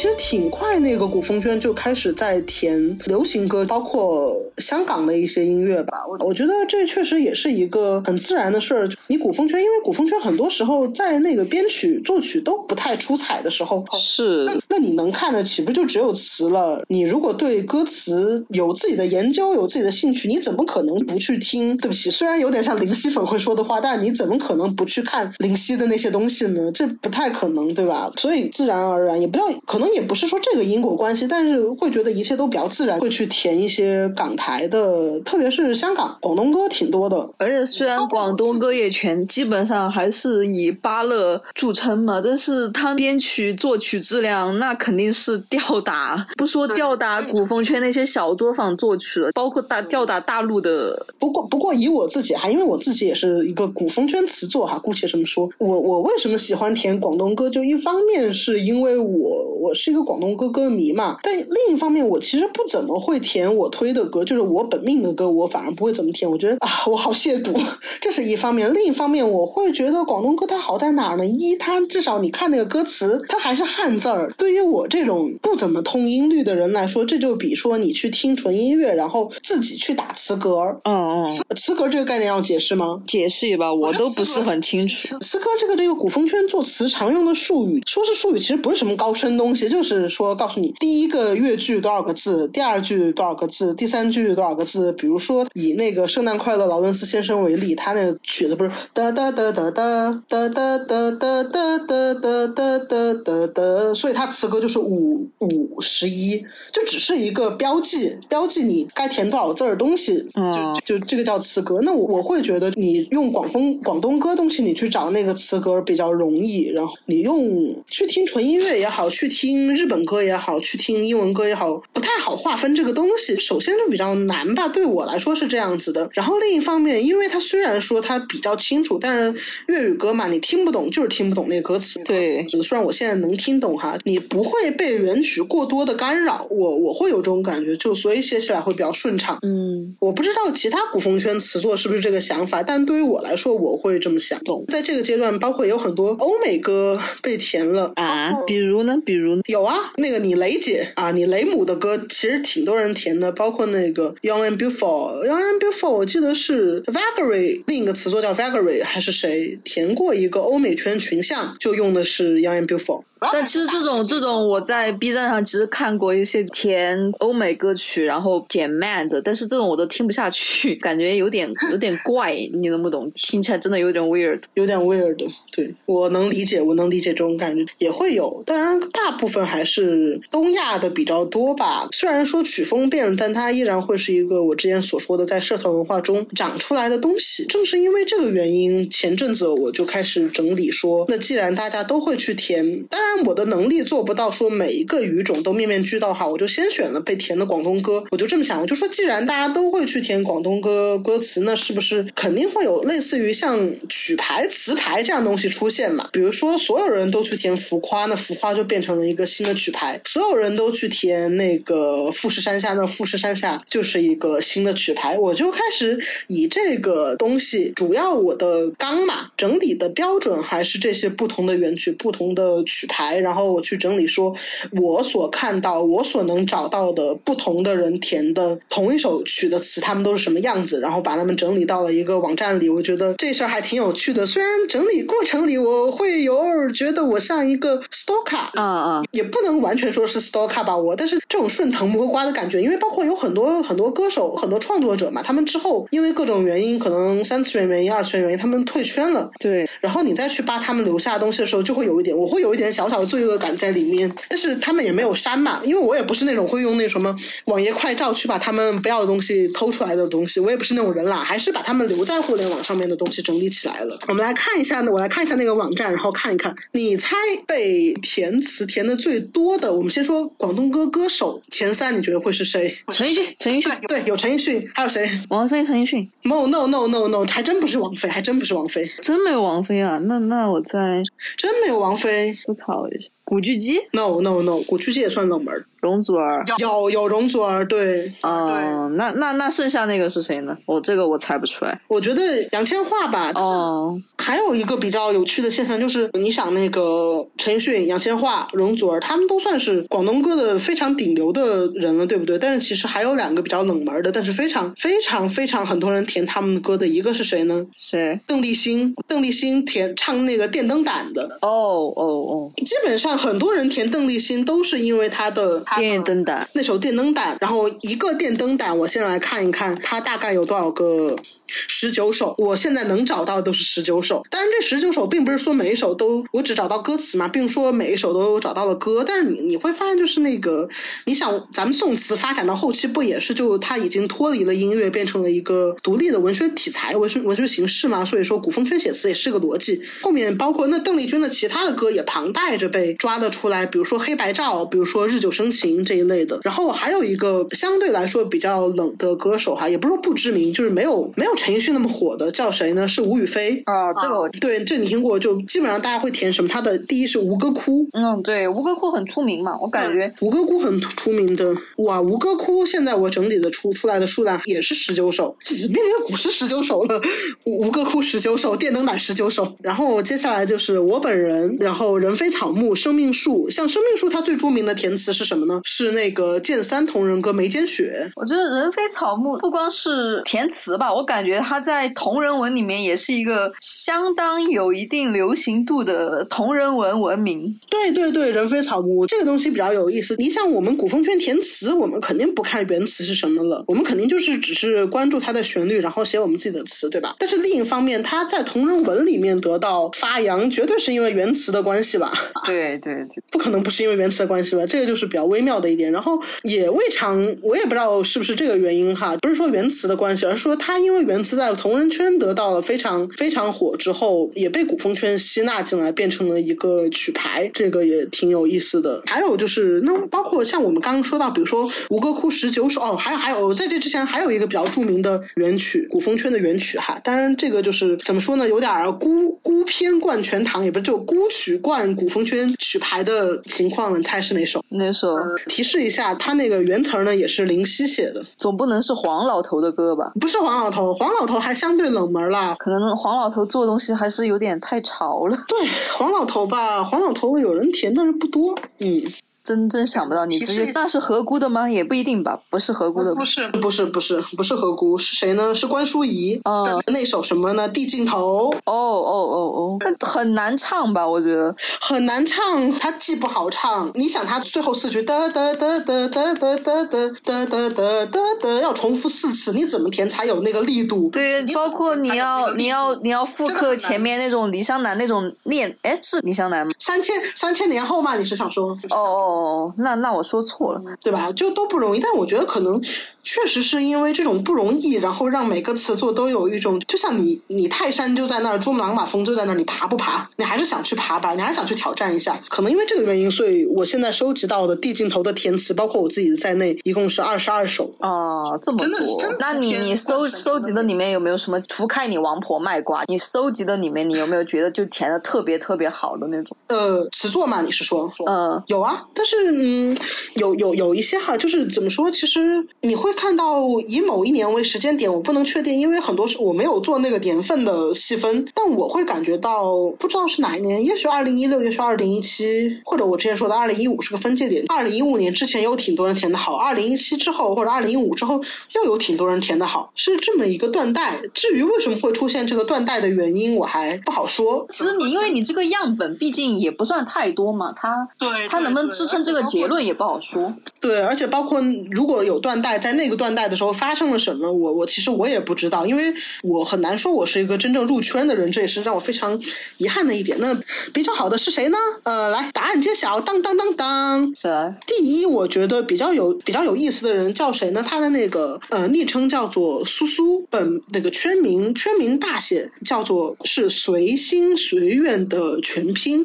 [SPEAKER 2] 其实挺快，那个古风圈就开始在填流行歌，包括香港的一些音乐吧。我我觉得这确实也是一个很自然的事儿。你古风圈，因为古风圈很多时候在那个编曲、作曲都不太出彩的时候，
[SPEAKER 3] 是
[SPEAKER 2] 那那你能看的岂不就只有词了？你如果对歌词有自己的研究、有自己的兴趣，你怎么可能不去听？对不起，虽然有点像林夕粉会说的话，但你怎么可能不去看林夕的那些东西呢？这不太可能，对吧？所以自然而然，也不知道可能。也不是说这个因果关系，但是会觉得一切都比较自然，会去填一些港台的，特别是香港、广东歌挺多的。
[SPEAKER 3] 而且虽然广东歌也全基本上还是以巴乐著称嘛，但是他编曲作曲质量那肯定是吊打，不说吊打古风圈那些小作坊作曲了，包括大吊打大陆的。
[SPEAKER 2] 不过不过以我自己哈，因为我自己也是一个古风圈词作哈，姑且这么说。我我为什么喜欢填广东歌？就一方面是因为我我。我是一个广东歌歌迷嘛，但另一方面，我其实不怎么会填我推的歌，就是我本命的歌，我反而不会怎么填。我觉得啊，我好亵渎，[LAUGHS] 这是一方面。另一方面，我会觉得广东歌它好在哪儿呢？一，它至少你看那个歌词，它还是汉字儿。对于我这种不怎么通音律的人来说，这就比说你去听纯音乐，然后自己去打词格。
[SPEAKER 1] 嗯嗯，
[SPEAKER 2] 词格这个概念要解释吗？
[SPEAKER 1] 解释一吧，我都不是很清楚。
[SPEAKER 2] 词歌这个这个古风圈作词常用的术语，说是术语，其实不是什么高深东西，就是说告诉你第一个乐句多少个字，第二句多少个字，第三句多少个字。比如说以那个圣诞快乐劳伦斯先生为例，他那个曲子不是哒哒哒哒哒哒哒哒哒哒哒哒哒哒哒，所以它词歌就是五五十一，就只是一个标记，标记你该填多少字儿东西。
[SPEAKER 1] 嗯，
[SPEAKER 2] 就这个叫词歌。那我我会觉得你用广风广东歌东西，你去找那个词歌比较容易。然后你用去听纯音乐也好，去听日本歌也好，去听英文歌也好，不太好划分这个东西。首先就比较难吧，对我来说是这样子的。然后另一方面，因为它虽然说它比较清楚，但是粤语歌嘛，你听不懂就是听不懂那个歌词。
[SPEAKER 1] 对，
[SPEAKER 2] 虽然我现在能听懂哈，你不会被原曲过多的干扰，我我会有这种感觉，就所以写起来会比较顺畅。
[SPEAKER 1] 嗯，
[SPEAKER 2] 我不知道其他古风圈词作是不是这个想法，但对于我来说，我会这么想。
[SPEAKER 1] 懂。
[SPEAKER 2] 在这个阶段，包括有很多欧美歌被填了
[SPEAKER 1] 啊，比如呢？比如
[SPEAKER 2] 有啊，那个你雷姐啊，你雷姆的歌其实挺多人填的，包括那个 Young and Beautiful，Young and Beautiful，我记得是 Vagary，另一个词作叫 Vagary，还是谁填过一个欧美圈群像，就用的是 Young and Beautiful。[LAUGHS]
[SPEAKER 1] 但其实这种这种，我在 B 站上其实看过一些填欧美歌曲，然后减慢的，但是这种我都听不下去，[LAUGHS] 感觉有点有点怪，你能不懂？听起来真的有点 weird，
[SPEAKER 2] 有点 weird。对我能理解，我能理解这种感觉也会有，当然大部分还是东亚的比较多吧。虽然说曲风变了，但它依然会是一个我之前所说的在社团文化中长出来的东西。正是因为这个原因，前阵子我就开始整理说，那既然大家都会去填，当然但我的能力做不到说每一个语种都面面俱到哈，我就先选了被填的广东歌。我就这么想，我就说，既然大家都会去填广东歌歌词，那是不是肯定会有类似于像曲牌、词牌这样东西？出现嘛？比如说，所有人都去填浮夸，那浮夸就变成了一个新的曲牌；所有人都去填那个富士山下，那富士山下就是一个新的曲牌。我就开始以这个东西，主要我的纲嘛，整体的标准还是这些不同的原曲、不同的曲牌，然后我去整理，说我所看到、我所能找到的不同的人填的同一首曲的词，他们都是什么样子，然后把他们整理到了一个网站里。我觉得这事儿还挺有趣的，虽然整理过程里我会有尔觉得我像一个 stalker，
[SPEAKER 1] 啊啊，
[SPEAKER 2] 也不能完全说是 stalker 吧，我，但是这种顺藤摸瓜的感觉，因为包括有很多很多歌手、很多创作者嘛，他们之后因为各种原因，可能三次元原因、二次元原因，他们退圈了。
[SPEAKER 1] 对，
[SPEAKER 2] 然后你再去扒他们留下的东西的时候，就会有一点，我会有一点小小的罪恶感在里面。但是他们也没有删嘛，因为我也不是那种会用那什么网页快照去把他们不要的东西偷出来的东西，我也不是那种人啦，还是把他们留在互联网上面的东西整理起来了。我们来看一下呢，我来看一下那个网站，然后看一看，你猜被填词填的最多的，我们先说广东歌歌手前三，你觉得会是谁？
[SPEAKER 1] 陈奕迅，陈奕迅，
[SPEAKER 2] 对，有陈奕迅，还有谁？
[SPEAKER 1] 王菲，陈奕迅。
[SPEAKER 2] No no no no no，还真不是王菲，还真不是王菲，
[SPEAKER 1] 真没有王菲啊？那那我再
[SPEAKER 2] 真没有王菲。
[SPEAKER 1] 思考 dollars 古巨基
[SPEAKER 2] ，No no no，古巨基也算冷门。
[SPEAKER 1] 容祖儿
[SPEAKER 2] 有有容祖儿，对，
[SPEAKER 1] 哦，那那那剩下那个是谁呢？我这个我猜不出来。
[SPEAKER 2] 我觉得杨千嬅吧。
[SPEAKER 1] 哦，
[SPEAKER 2] 还有一个比较有趣的现象就是，你想那个陈奕迅、杨千嬅、容祖儿，他们都算是广东歌的非常顶流的人了，对不对？但是其实还有两个比较冷门的，但是非常非常非常很多人填他们的歌的，一个是谁呢？
[SPEAKER 1] 谁？
[SPEAKER 2] 邓丽欣。邓丽欣填唱那个电灯胆的。
[SPEAKER 1] 哦哦哦。
[SPEAKER 2] 基本上很多人填邓丽欣都是因为她的。
[SPEAKER 1] 电灯胆
[SPEAKER 2] 那首电灯胆，然后一个电灯胆，我先来看一看，它大概有多少个？十九首，我现在能找到的都是十九首。当然，这十九首并不是说每一首都我只找到歌词嘛，并说每一首都找到了歌。但是你你会发现，就是那个，你想咱们宋词发展到后期，不也是就它已经脱离了音乐，变成了一个独立的文学题材、文学文学形式嘛？所以说，古风圈写词也是个逻辑。后面包括那邓丽君的其他的歌也旁带着被抓的出来，比如说《黑白照》，比如说《日久生情》这一类的。然后还有一个相对来说比较冷的歌手哈，也不是说不知名，就是没有没有。陈奕迅那么火的叫谁呢？是吴雨霏
[SPEAKER 3] 啊，这个我
[SPEAKER 2] 对，这你听过？就基本上大家会填什么？他的第一是吴哥窟，
[SPEAKER 3] 嗯，对，吴哥窟很出名嘛，我感觉
[SPEAKER 2] 吴哥窟很出名的。哇，吴哥窟现在我整理的出出来的数量也是十九首，变成古诗十九首了。吴哥窟十九首，电灯胆十九首。然后接下来就是我本人，然后人非草木，生命树。像生命树，它最著名的填词是什么呢？是那个剑三同人歌《眉间雪》。
[SPEAKER 3] 我觉得人非草木不光是填词吧，我感觉他在同人文里面也是一个相当有一定流行度的同人文文明。
[SPEAKER 2] 对对对，人非草木这个东西比较有意思。你像我们古风圈填词，我们肯定不看原词是什么了，我们肯定就是只是关注它的旋律，然后写我们自己的词，对吧？但是另一方面，它在同人文里面得到发扬，绝对是因为原词的关系吧？[LAUGHS]
[SPEAKER 3] 对对对，
[SPEAKER 2] 不可能不是因为原词的关系吧？这个就是比较微妙的一点。然后也未尝，我也不知道是不是这个原因哈，不是说原词的关系，而是说它因为原词在同人圈得到了非常非常火之后，也被古风圈吸纳进来，变成了一个曲牌，这个也挺有意思的。还有就是，那包括像我们刚刚说到，比如说《吴哥窟十九首》，哦，还有还有，在这之前还有一个比较著名的原曲，古风圈的原曲哈。当然，这个就是怎么说呢，有点孤孤篇冠全唐，也不是就孤曲冠古风圈曲牌的情况。你猜是哪首？
[SPEAKER 3] 哪首？
[SPEAKER 2] 提示一下，他那个原词呢，也是林夕写的。
[SPEAKER 3] 总不能是黄老头的歌吧？
[SPEAKER 2] 不是黄老头，黄老头还相对冷门啦。
[SPEAKER 3] 可能黄老头做东西还是有点太潮了。
[SPEAKER 2] 对，黄老头吧，黄老头有人填，但是不多。嗯。
[SPEAKER 3] 真真想不到，你直接那是何辜的吗？也不一定吧，不是何辜的，
[SPEAKER 4] 不是
[SPEAKER 2] 不是不是不是何辜，是谁呢？是关淑怡。嗯，那首什么呢？递镜头。
[SPEAKER 3] 哦哦哦哦，那很难唱吧？我觉得
[SPEAKER 2] 很难唱，它既不好唱。你想，它最后四句哒哒哒哒哒哒哒哒哒哒哒哒，要重复四次，你怎么填才有那个力度？
[SPEAKER 3] 对，包括你要你要你要复刻前面那种李香兰那种念，哎，是李香兰吗？
[SPEAKER 2] 三千三千年后嘛？你是想说？
[SPEAKER 3] 哦哦。哦，那那我说错了，
[SPEAKER 2] 对吧？就都不容易，但我觉得可能确实是因为这种不容易，然后让每个词作都有一种，就像你你泰山就在那儿，珠穆朗玛峰就在那儿，你爬不爬？你还是想去爬吧，你还是想去挑战一下。可能因为这个原因，所以我现在收集到的地镜头的填词，包括我自己在内，一共是二十二首。
[SPEAKER 3] 哦，这么多？那你你搜收集的里面有没有什么？除开你王婆卖瓜，你收集的里面，你有没有觉得就填的特别特别好的那种？
[SPEAKER 2] 呃，词作嘛，你是说？
[SPEAKER 3] 嗯，
[SPEAKER 2] 有啊。但是，嗯，有有有一些哈，就是怎么说？其实你会看到以某一年为时间点，我不能确定，因为很多是我没有做那个年份的细分。但我会感觉到，不知道是哪一年，也许二零一六，也许二零一七，或者我之前说的二零一五是个分界点。二零一五年之前有挺多人填的好，二零一七之后或者二零一五之后又有挺多人填的好，是这么一个断代。至于为什么会出现这个断代的原因，我还不好说。
[SPEAKER 3] 其实你因为你这个样本毕竟也不算太多嘛，它
[SPEAKER 4] 对
[SPEAKER 3] 它能不能支撑这个？结论也不好说。
[SPEAKER 2] 对，而且包括如果有断代，在那个断代的时候发生了什么，我我其实我也不知道，因为我很难说我是一个真正入圈的人，这也是让我非常遗憾的一点。那比较好的是谁呢？呃，来，答案揭晓，当当当当，
[SPEAKER 3] 谁
[SPEAKER 2] 第一，我觉得比较有比较有意思的人叫谁呢？他的那个呃昵称叫做苏苏，本那个圈名圈名大写叫做是随心随愿的全拼。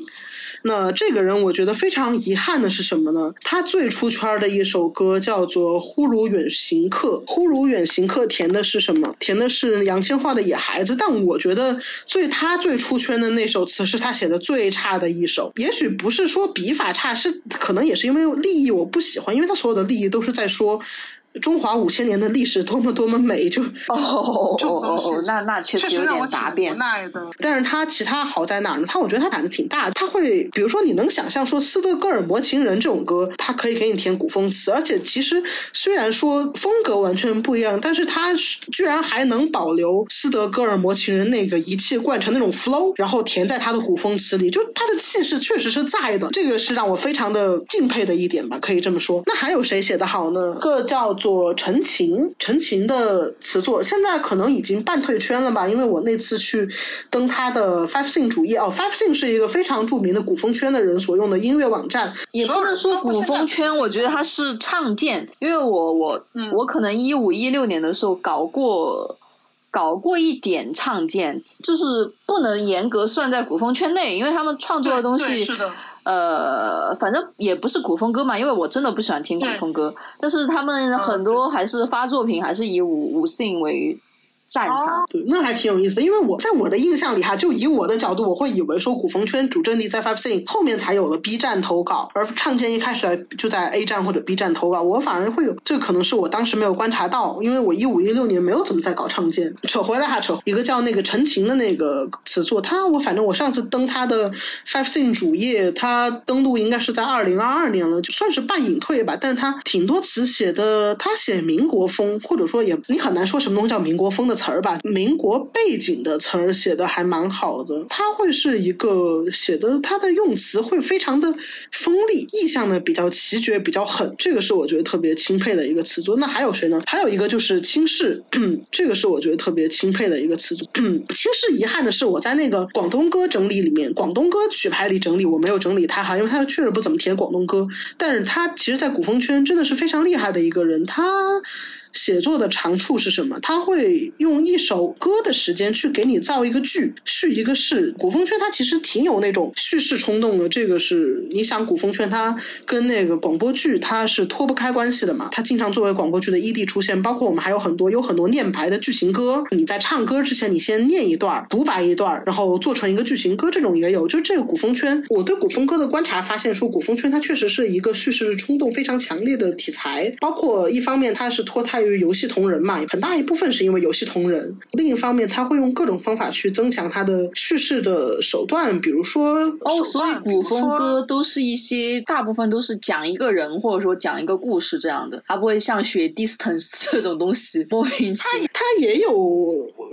[SPEAKER 2] 那这个人我觉得非常遗憾的是什么呢？他最出圈的一首歌叫做《忽如远行客》，《忽如远行客》填的是什么？填的是杨千嬅的《野孩子》。但我觉得最他最出圈的那首词是他写的最差的一首。也许不是说笔法差，是可能也是因为利益我不喜欢，因为他所有的利益都是在说。中华五千年的历史多么多么美，就
[SPEAKER 3] 哦哦哦 [LAUGHS] 哦，那那确实有点答辩。
[SPEAKER 2] 但是他其他好在哪儿呢？他我觉得他胆子挺大，他会比如说你能想象说斯德哥尔摩情人这种歌，他可以给你填古风词，而且其实虽然说风格完全不一样，但是他居然还能保留斯德哥尔摩情人那个一气贯成那种 flow，然后填在他的古风词里，就他的气势确实是在的，这个是让我非常的敬佩的一点吧，可以这么说。那还有谁写的好呢？[LAUGHS] 个叫。做陈情，陈情的词作现在可能已经半退圈了吧？因为我那次去登他的 Five Sing 主页哦，Five Sing 是一个非常著名的古风圈的人所用的音乐网站。
[SPEAKER 3] 也不能说古风圈，我觉得它是唱见，因为我我我可能一五一六年的时候搞过搞过一点唱见，就是不能严格算在古风圈内，因为他们创作的东西。呃，反正也不是古风歌嘛，因为我真的不喜欢听古风歌。但是他们很多还是发作品，还是以五五 sing 为战场。
[SPEAKER 2] 对，那还挺有意思。因为我在我的印象里哈，就以我的角度，我会以为说古风圈主阵地在 Five Scene 后面才有了 B 站投稿，而唱见一开始就在 A 站或者 B 站投稿，我反而会有这可能是我当时没有观察到，因为我一五一六年没有怎么在搞唱见。扯回来哈，扯一个叫那个陈情的那个词作，他我反正我上次登他的 Five Scene 主页，他登录应该是在二零二二年了，就算是半隐退吧。但是他挺多词写的，他写民国风，或者说也你很难说什么东西叫民国风的词儿吧，民国背景的词儿写的还蛮好的。他会是一个写的，他的用词会非常的锋利，意象呢比较奇绝，比较狠，这个是我觉得特别钦佩的一个词作。那还有谁呢？还有一个就是轻视，[CLEARS THROAT] 这个是我觉得特别钦佩的一个词作。[CLEARS THROAT] 轻视遗憾的是，我在那个广东歌整理里面，广东歌曲牌里整理，我没有整理他哈，因为他确实不怎么填广东歌，但是他其实，在古风圈真的是非常厉害的一个人，他。写作的长处是什么？他会用一首歌的时间去给你造一个句，叙一个事。古风圈它其实挺有那种叙事冲动的，这个是你想古风圈它跟那个广播剧它是脱不开关系的嘛？它经常作为广播剧的 ED 出现，包括我们还有很多有很多念白的剧情歌。你在唱歌之前，你先念一段独白一段，然后做成一个剧情歌，这种也有。就这个古风圈，我对古风歌的观察发现说，古风圈它确实是一个叙事冲动非常强烈的题材，包括一方面它是脱胎。于游戏同人嘛，很大一部分是因为游戏同人。另一方面，他会用各种方法去增强他的叙事的手段，比如说
[SPEAKER 3] 哦，所以古风歌都是一些大部分都是讲一个人或者说讲一个故事这样的，他不会像学 distance 这种东西莫名其妙。
[SPEAKER 2] 他也有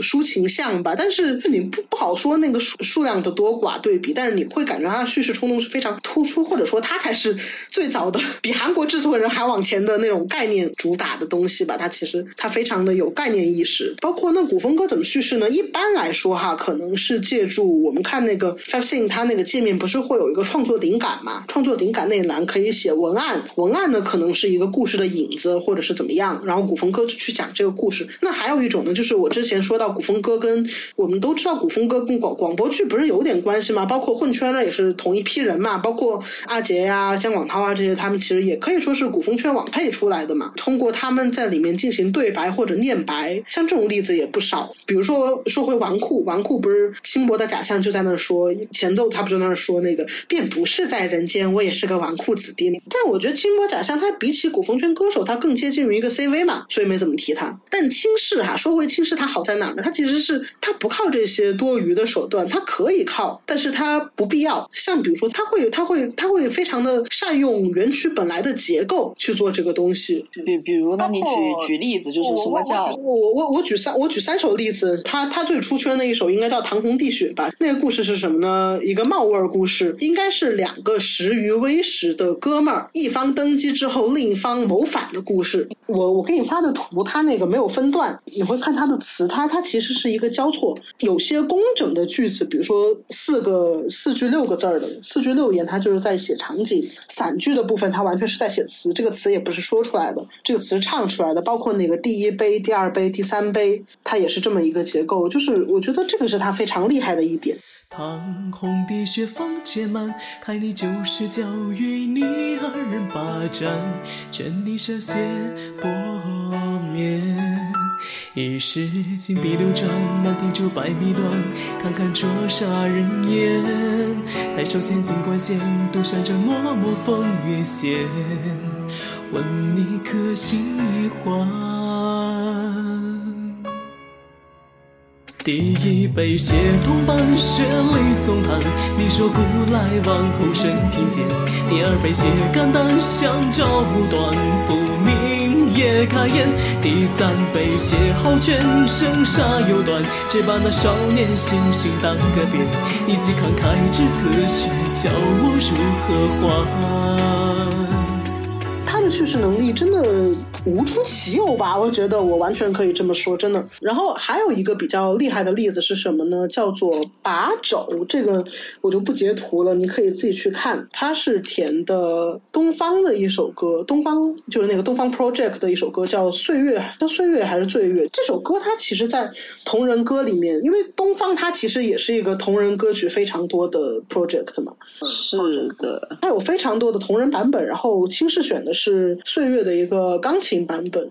[SPEAKER 2] 抒情向吧，但是你不不好说那个数数量的多寡对比，但是你会感觉他的叙事冲动是非常突出，或者说他才是最早的比韩国制作人还往前的那种概念主打的东西吧。它其实它非常的有概念意识，包括那古风歌怎么叙事呢？一般来说哈，可能是借助我们看那个 Five Sing，它那个界面不是会有一个创作灵感嘛？创作灵感那一栏可以写文案，文案呢可能是一个故事的影子或者是怎么样，然后古风歌就去讲这个故事。那还有一种呢，就是我之前说到古风歌跟我们都知道古风歌跟广广播剧不是有点关系吗？包括混圈呢也是同一批人嘛，包括阿杰呀、姜广涛啊这些，他们其实也可以说是古风圈网配出来的嘛。通过他们在里面。进行对白或者念白，像这种例子也不少。比如说，说回纨绔，纨绔不是轻薄的假象就在那儿说前奏，他不就在那儿说那个，便不是在人间，我也是个纨绔子弟。但我觉得轻薄假象他比起古风圈歌手，他更接近于一个 CV 嘛，所以没怎么提他。但轻视哈，说回轻视，他好在哪儿呢？他其实是他不靠这些多余的手段，他可以靠，但是他不必要。像比如说，他会他会他会非常的善用原曲本来的结构去做这个东西。
[SPEAKER 3] 比比如呢，你举。举例子就是什么叫
[SPEAKER 2] 我我我我举三我举三首例子，他他最出圈的一首应该叫《唐红地雪》吧？那个故事是什么呢？一个冒味儿故事，应该是两个食于微时的哥们儿，一方登基之后，另一方谋反的故事。我我给你发的图，它那个没有分段，你会看它的词，它它其实是一个交错，有些工整的句子，比如说四个四句六个字儿的四句六言，它就是在写场景；散句的部分，它完全是在写词，这个词也不是说出来的，这个词唱出来的，包。括那个第一杯、第二杯、第三杯，它也是这么一个结构。就是我觉得这个是它非常厉害的一点。
[SPEAKER 6] 唐红的雪风渐满，看你就是教育你二人霸占，劝你涉血薄面。一时金碧流转，满庭酒百米乱，看看这杀人烟。抬手千金冠线，独享这脉脉风月线。问你可喜欢？第一杯写同伴，雪泪送炭。你说古来王后身贫贱。第二杯写肝胆，相照无端，浮名也开宴。第三杯血豪拳，生杀犹断。只把那少年心性当个遍。你既慷慨至此，却叫我如何还？
[SPEAKER 2] 叙事能力真的无出其右吧？我觉得我完全可以这么说，真的。然后还有一个比较厉害的例子是什么呢？叫做把肘，这个我就不截图了，你可以自己去看。它是填的东方的一首歌，东方就是那个东方 Project 的一首歌，叫《岁月》，叫《岁月》还是《醉月》？这首歌它其实，在同人歌里面，因为东方它其实也是一个同人歌曲非常多的 Project 嘛。
[SPEAKER 3] 是的，
[SPEAKER 2] 它有非常多的同人版本，然后轻视选的是。是岁月的一个钢琴版本。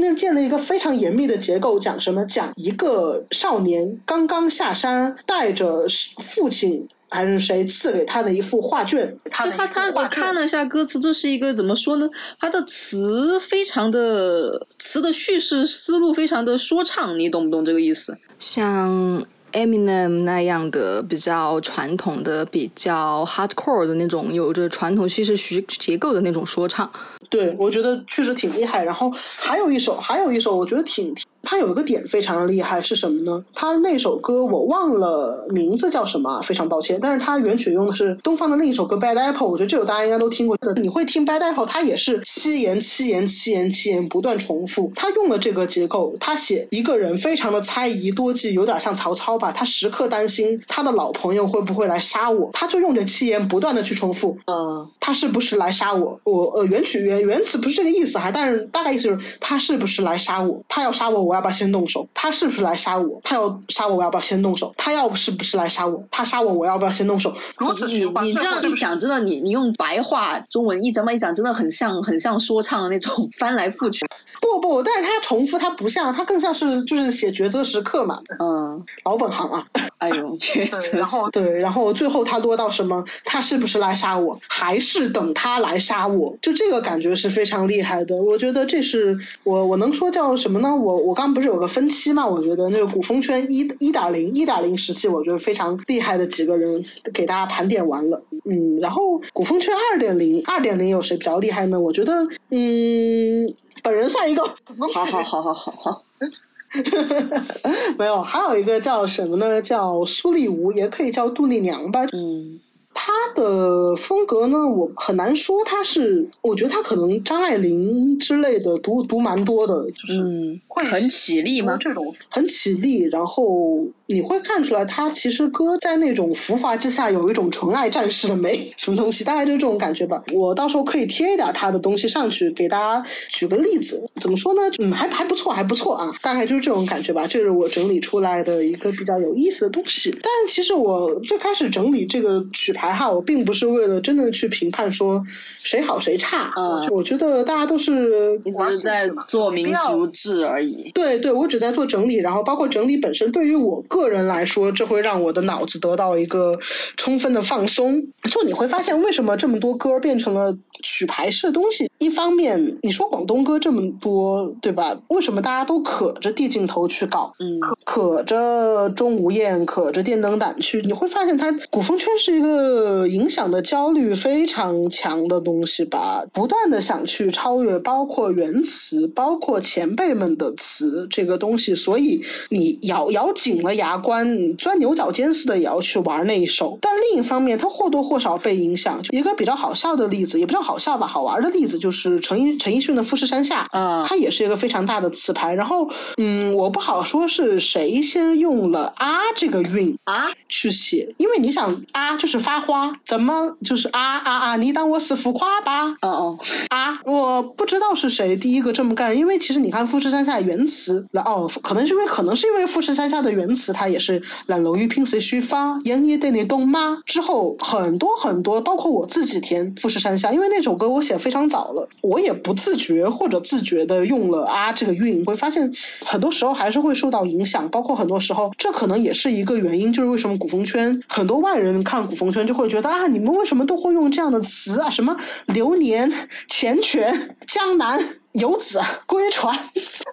[SPEAKER 2] 间建了一个非常严密的结构，讲什么？讲一个少年刚刚下山，带着父亲还是谁赐给他的一幅画卷。
[SPEAKER 1] 他他我看了一下歌词，这是一个怎么说呢？他的词非常的词的叙事思路非常的说唱，你懂不懂这个意思？像 Eminem 那样的比较传统的、比较 hardcore 的那种，有着传统叙事结结构的那种说唱。
[SPEAKER 2] 对，我觉得确实挺厉害。然后还有一首，还有一首，我觉得挺挺。他有一个点非常厉害是什么呢？他那首歌我忘了名字叫什么，非常抱歉。但是他原曲用的是东方的另一首歌《Bad Apple》，我觉得这首大家应该都听过。你会听《Bad Apple》，它也是七言七言七言七言不断重复。他用了这个结构，他写一个人非常的猜疑多计，有点像曹操吧。他时刻担心他的老朋友会不会来杀我，他就用这七言不断的去重复。
[SPEAKER 1] 嗯，
[SPEAKER 2] 他是不是来杀我？我呃原曲原原词不是这个意思还，但是大概意思就是他是不是来杀我？他要杀我，我要不要先动手？他是不是来杀我？他要杀我，我要不要先动手？他要是不是来杀我？他杀我，我要不要先动手？
[SPEAKER 1] 你你这样一讲，真的，你你用白话中文一整么一讲，真的很像很像说唱的那种翻来覆去。
[SPEAKER 2] 不不，但是他重复，他不像，他更像是就是写抉择时刻嘛。
[SPEAKER 1] 嗯，
[SPEAKER 2] 老本行啊。
[SPEAKER 1] 哎呦，[LAUGHS] 抉择。
[SPEAKER 2] 然后对，然后最后他落到什么？他是不是来杀我？还是等他来杀我？就这个感觉是非常厉害的。我觉得这是我我能说叫什么呢？我我刚不是有个分期嘛？我觉得那个古风圈一一点零一点零时期，我觉得非常厉害的几个人给大家盘点完了。嗯，然后古风圈二点零二点零有谁比较厉害呢？我觉得嗯。本人算一个，
[SPEAKER 1] 好好好好好好，[LAUGHS]
[SPEAKER 2] 没有，还有一个叫什么呢？叫苏丽吴，也可以叫杜丽娘吧。
[SPEAKER 1] 嗯。
[SPEAKER 2] 他的风格呢，我很难说他是，我觉得他可能张爱玲之类的读读蛮多的，
[SPEAKER 1] 嗯，会很起立吗？
[SPEAKER 4] 这种
[SPEAKER 2] 很起立，然后你会看出来他其实歌在那种浮华之下有一种纯爱战士的美，什么东西，大概就是这种感觉吧。我到时候可以贴一点他的东西上去，给大家举个例子。怎么说呢？嗯，还还不错，还不错啊，大概就是这种感觉吧。这是我整理出来的一个比较有意思的东西。但其实我最开始整理这个曲。牌哈，我并不是为了真的去评判说谁好谁差。
[SPEAKER 1] 嗯，
[SPEAKER 2] 我觉得大家都是
[SPEAKER 1] 你只是在做民族志而已。
[SPEAKER 2] 对对，我只在做整理，然后包括整理本身，对于我个人来说，这会让我的脑子得到一个充分的放松。就你会发现，为什么这么多歌变成了曲牌式的东西？一方面，你说广东歌这么多，对吧？为什么大家都可着递镜头去搞？
[SPEAKER 1] 嗯，
[SPEAKER 2] 可着钟无艳，可着电灯胆去？你会发现，它古风圈是一个。呃，影响的焦虑非常强的东西吧，不断的想去超越，包括原词，包括前辈们的词这个东西，所以你咬咬紧了牙关，钻牛角尖似的也要去玩那一手。但另一方面，他或多或少被影响。一个比较好笑的例子，也不叫好笑吧，好玩的例子就是陈奕陈奕迅的《富士山下》，
[SPEAKER 1] 啊，
[SPEAKER 2] 它也是一个非常大的词牌。然后，嗯，我不好说是谁先用了啊这个韵
[SPEAKER 1] 啊
[SPEAKER 2] 去写，因为你想啊就是发。花怎么就是啊啊啊！你当我是浮夸吧？
[SPEAKER 1] 哦哦
[SPEAKER 2] 啊！我不知道是谁第一个这么干，因为其实你看富士山下原词，哦，可能是因为可能是因为富士山下的原词，他也是冷楼玉萍谁虚发，烟也得你懂吗？之后很多很多，包括我自己填富士山下，因为那首歌我写非常早了，我也不自觉或者自觉的用了啊这个韵，会发现很多时候还是会受到影响，包括很多时候这可能也是一个原因，就是为什么古风圈很多外人看古风圈。就会觉得啊，你们为什么都会用这样的词啊？什么流年、缱绻、江南。游子归船，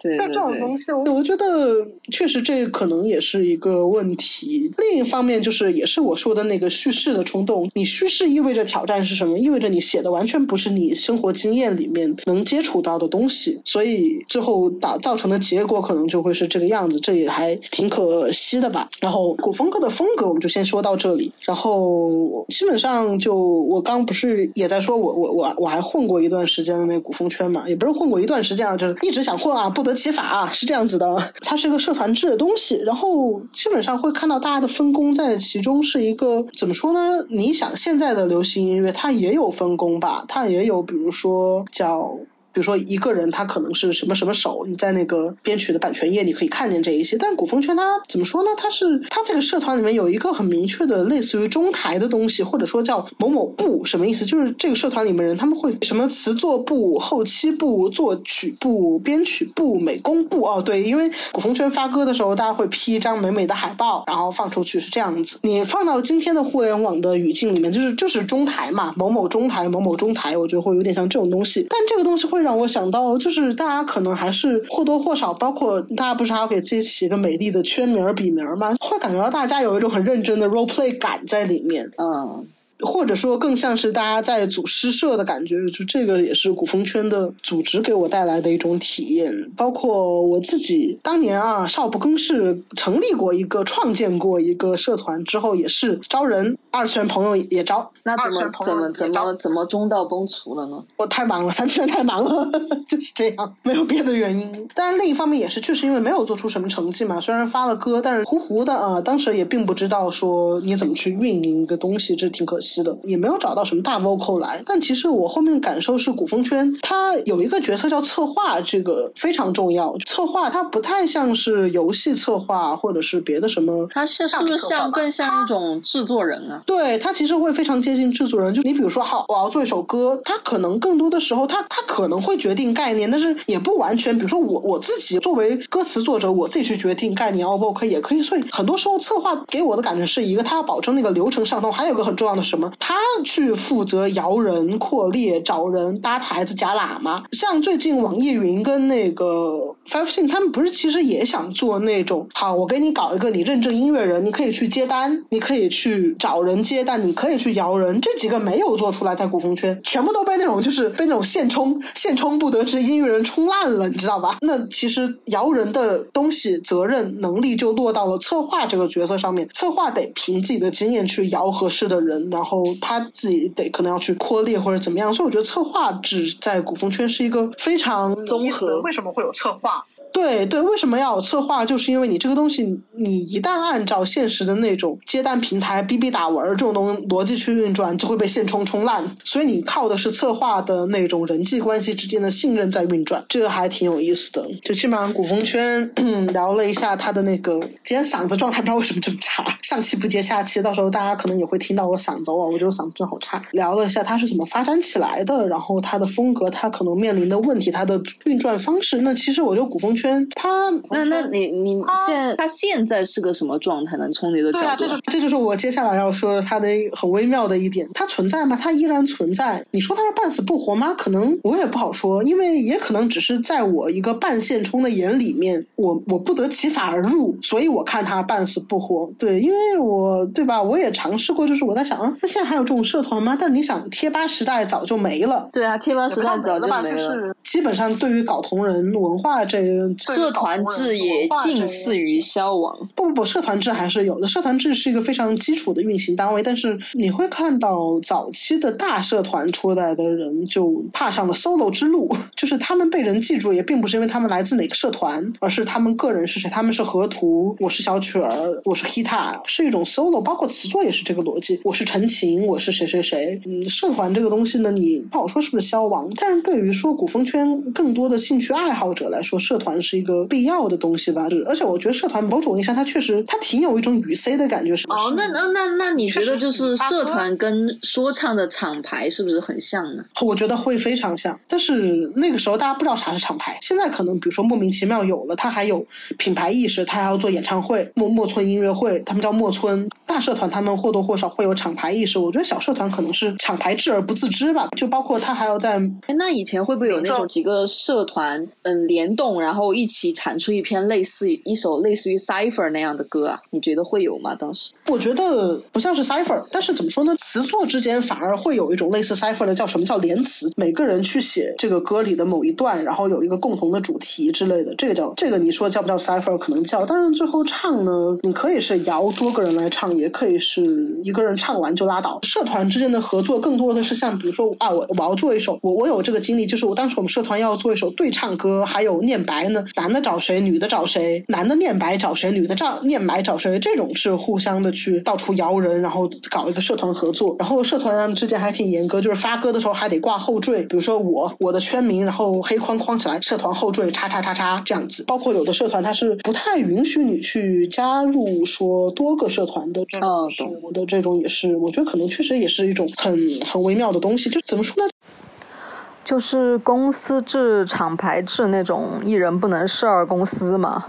[SPEAKER 1] 对
[SPEAKER 4] 这种东西，
[SPEAKER 2] 我觉得确实这可能也是一个问题。另一方面，就是也是我说的那个叙事的冲动。你叙事意味着挑战是什么？意味着你写的完全不是你生活经验里面能接触到的东西，所以最后导造成的结果可能就会是这个样子。这也还挺可惜的吧。然后古风歌的风格，我们就先说到这里。然后基本上就我刚不是也在说我我我我还混过一段时间的那个古风圈嘛，也不是混。混过一段时间啊，就是一直想混啊，不得其法啊，是这样子的。它是一个社团制的东西，然后基本上会看到大家的分工在其中是一个怎么说呢？你想现在的流行音乐，它也有分工吧？它也有，比如说叫。比如说一个人他可能是什么什么手，你在那个编曲的版权页你可以看见这一些。但是古风圈它怎么说呢？它是它这个社团里面有一个很明确的类似于中台的东西，或者说叫某某部，什么意思？就是这个社团里面人他们会什么词作部、后期部、作曲部、编曲部、美工部。哦，对，因为古风圈发歌的时候，大家会 P 一张美美的海报，然后放出去是这样子。你放到今天的互联网的语境里面，就是就是中台嘛，某某中台、某某中台，我觉得会有点像这种东西。但这个东西会。让我想到，就是大家可能还是或多或少，包括大家不是还要给自己起一个美丽的圈名笔名吗？会感觉到大家有一种很认真的 role play 感在里面。
[SPEAKER 3] 嗯。
[SPEAKER 2] 或者说更像是大家在组诗社的感觉，就这个也是古风圈的组织给我带来的一种体验。包括我自己当年啊，少不更事成立过一个、创建过一个社团之后，也是招人，二次元朋友也招。
[SPEAKER 3] 那怎么怎么怎么怎么中道崩殂了呢？
[SPEAKER 2] 我太忙了，三次元太忙了，[LAUGHS] 就是这样，没有别的原因。当然另一方面也是确实因为没有做出什么成绩嘛，虽然发了歌，但是糊糊的啊，当时也并不知道说你怎么去运营一个东西，这挺可惜。的也没有找到什么大 vocal 来，但其实我后面感受是古风圈它有一个角色叫策划，这个非常重要。策划它不太像是游戏策划或者是别的什么，
[SPEAKER 3] 它是是不是像更像一种制作人啊？
[SPEAKER 2] 对，它其实会非常接近制作人。就你比如说，好，我要做一首歌，它可能更多的时候，它它可能会决定概念，但是也不完全。比如说我我自己作为歌词作者，我自己去决定概念，vocal 也可以。所以很多时候策划给我的感觉是一个，他要保证那个流程上通，还有个很重要的什么？他去负责摇人、扩列、找人、搭台子、夹喇嘛。像最近网易云跟那个 Five Sing，他们不是其实也想做那种，好，我给你搞一个你认证音乐人，你可以去接单，你可以去找人接单，你可以去摇人。这几个没有做出来，在古风圈全部都被那种就是被那种现充现充不得志音乐人冲烂了，你知道吧？那其实摇人的东西责任能力就落到了策划这个角色上面，策划得凭自己的经验去摇合适的人，然后。他自己得可能要去扩列或者怎么样，所以我觉得策划只在古风圈是一个非常
[SPEAKER 3] 综合。
[SPEAKER 4] 为什么会有策划？
[SPEAKER 2] 对对，为什么要有策划？就是因为你这个东西，你一旦按照现实的那种接单平台逼逼打文这种东逻辑去运转，就会被现充充烂。所以你靠的是策划的那种人际关系之间的信任在运转，这个还挺有意思的。就基本上古风圈 [CLEARS THROAT] 聊了一下他的那个，今天嗓子状态 [LAUGHS] 不知道为什么这么差，上气不接下气，到时候大家可能也会听到我嗓子哦，我觉得我嗓子真好差。聊了一下他是怎么发展起来的，然后他的风格，他可能面临的问题，他的运转方式。那其实我觉得古风圈。他
[SPEAKER 3] 那那你你现在他现在是个什么状态呢？从你的角度，
[SPEAKER 2] 这就是我接下来要说他的很微妙的一点。他存在吗？他依然存在。你说他是半死不活吗？可能我也不好说，因为也可能只是在我一个半现充的眼里面，我我不得其法而入，所以我看他半死不活。对，因为我对吧？我也尝试过，就是我在想啊，那现在还有这种社团吗？但是你想，贴吧时代早就没了。
[SPEAKER 3] 对啊，贴吧时代早就没了。
[SPEAKER 2] 基本上对于搞同人文化这。
[SPEAKER 3] 社团制也近似于消亡。
[SPEAKER 2] 不不不，社团制还是有的。社团制是一个非常基础的运行单位，但是你会看到早期的大社团出来的人就踏上了 solo 之路，[LAUGHS] 就是他们被人记住，也并不是因为他们来自哪个社团，而是他们个人是谁。他们是河图，我是小曲儿，我是 Hita，是一种 solo。包括词作也是这个逻辑，我是陈情，我是谁谁谁。嗯，社团这个东西呢，你不好说是不是消亡，但是对于说古风圈更多的兴趣爱好者来说，社团是一个必要的东西吧，而且我觉得社团某种意义上，它确实它挺有一种语 C 的感觉。是
[SPEAKER 3] 哦，那那那那你觉得就是社团跟说唱的厂牌是不是很像呢？
[SPEAKER 2] 我觉得会非常像，但是那个时候大家不知道啥是厂牌，现在可能比如说莫名其妙有了，它还有品牌意识，它还要做演唱会，莫莫村音乐会，他们叫莫村。大社团他们或多或少会有厂牌意识，我觉得小社团可能是厂牌制而不自知吧。就包括他还要在，
[SPEAKER 3] 那以前会不会有那种几个社团嗯联动，然后。一起产出一篇类似于一首类似于 cipher 那样的歌啊？你觉得会有吗？当时
[SPEAKER 2] 我觉得不像是 cipher，但是怎么说呢？词作之间反而会有一种类似 cipher 的，叫什么叫连词？每个人去写这个歌里的某一段，然后有一个共同的主题之类的，这个叫这个你说叫不叫 cipher？可能叫，但是最后唱呢，你可以是摇多个人来唱，也可以是一个人唱完就拉倒。社团之间的合作更多的是像比如说啊，我我要做一首，我我有这个经历，就是我当时我们社团要做一首对唱歌，还有念白呢，男的找谁，女的找谁，男的念白找谁，女的唱念白找谁，这种是互相的去到处摇人，然后搞一个社团合作，然后社团之间还挺严格，就是发歌的时候还得挂后缀，比如说我我的圈名，然后黑框框起来，社团后缀叉叉叉叉这样子。包括有的社团它是不太允许你去加入说多个社团的，
[SPEAKER 3] 哦，懂
[SPEAKER 2] 的这种也是，我觉得可能确实也是一种很很微妙的东西，就怎么说呢？
[SPEAKER 1] 就是公司制、厂牌制那种一人不能事二公司嘛。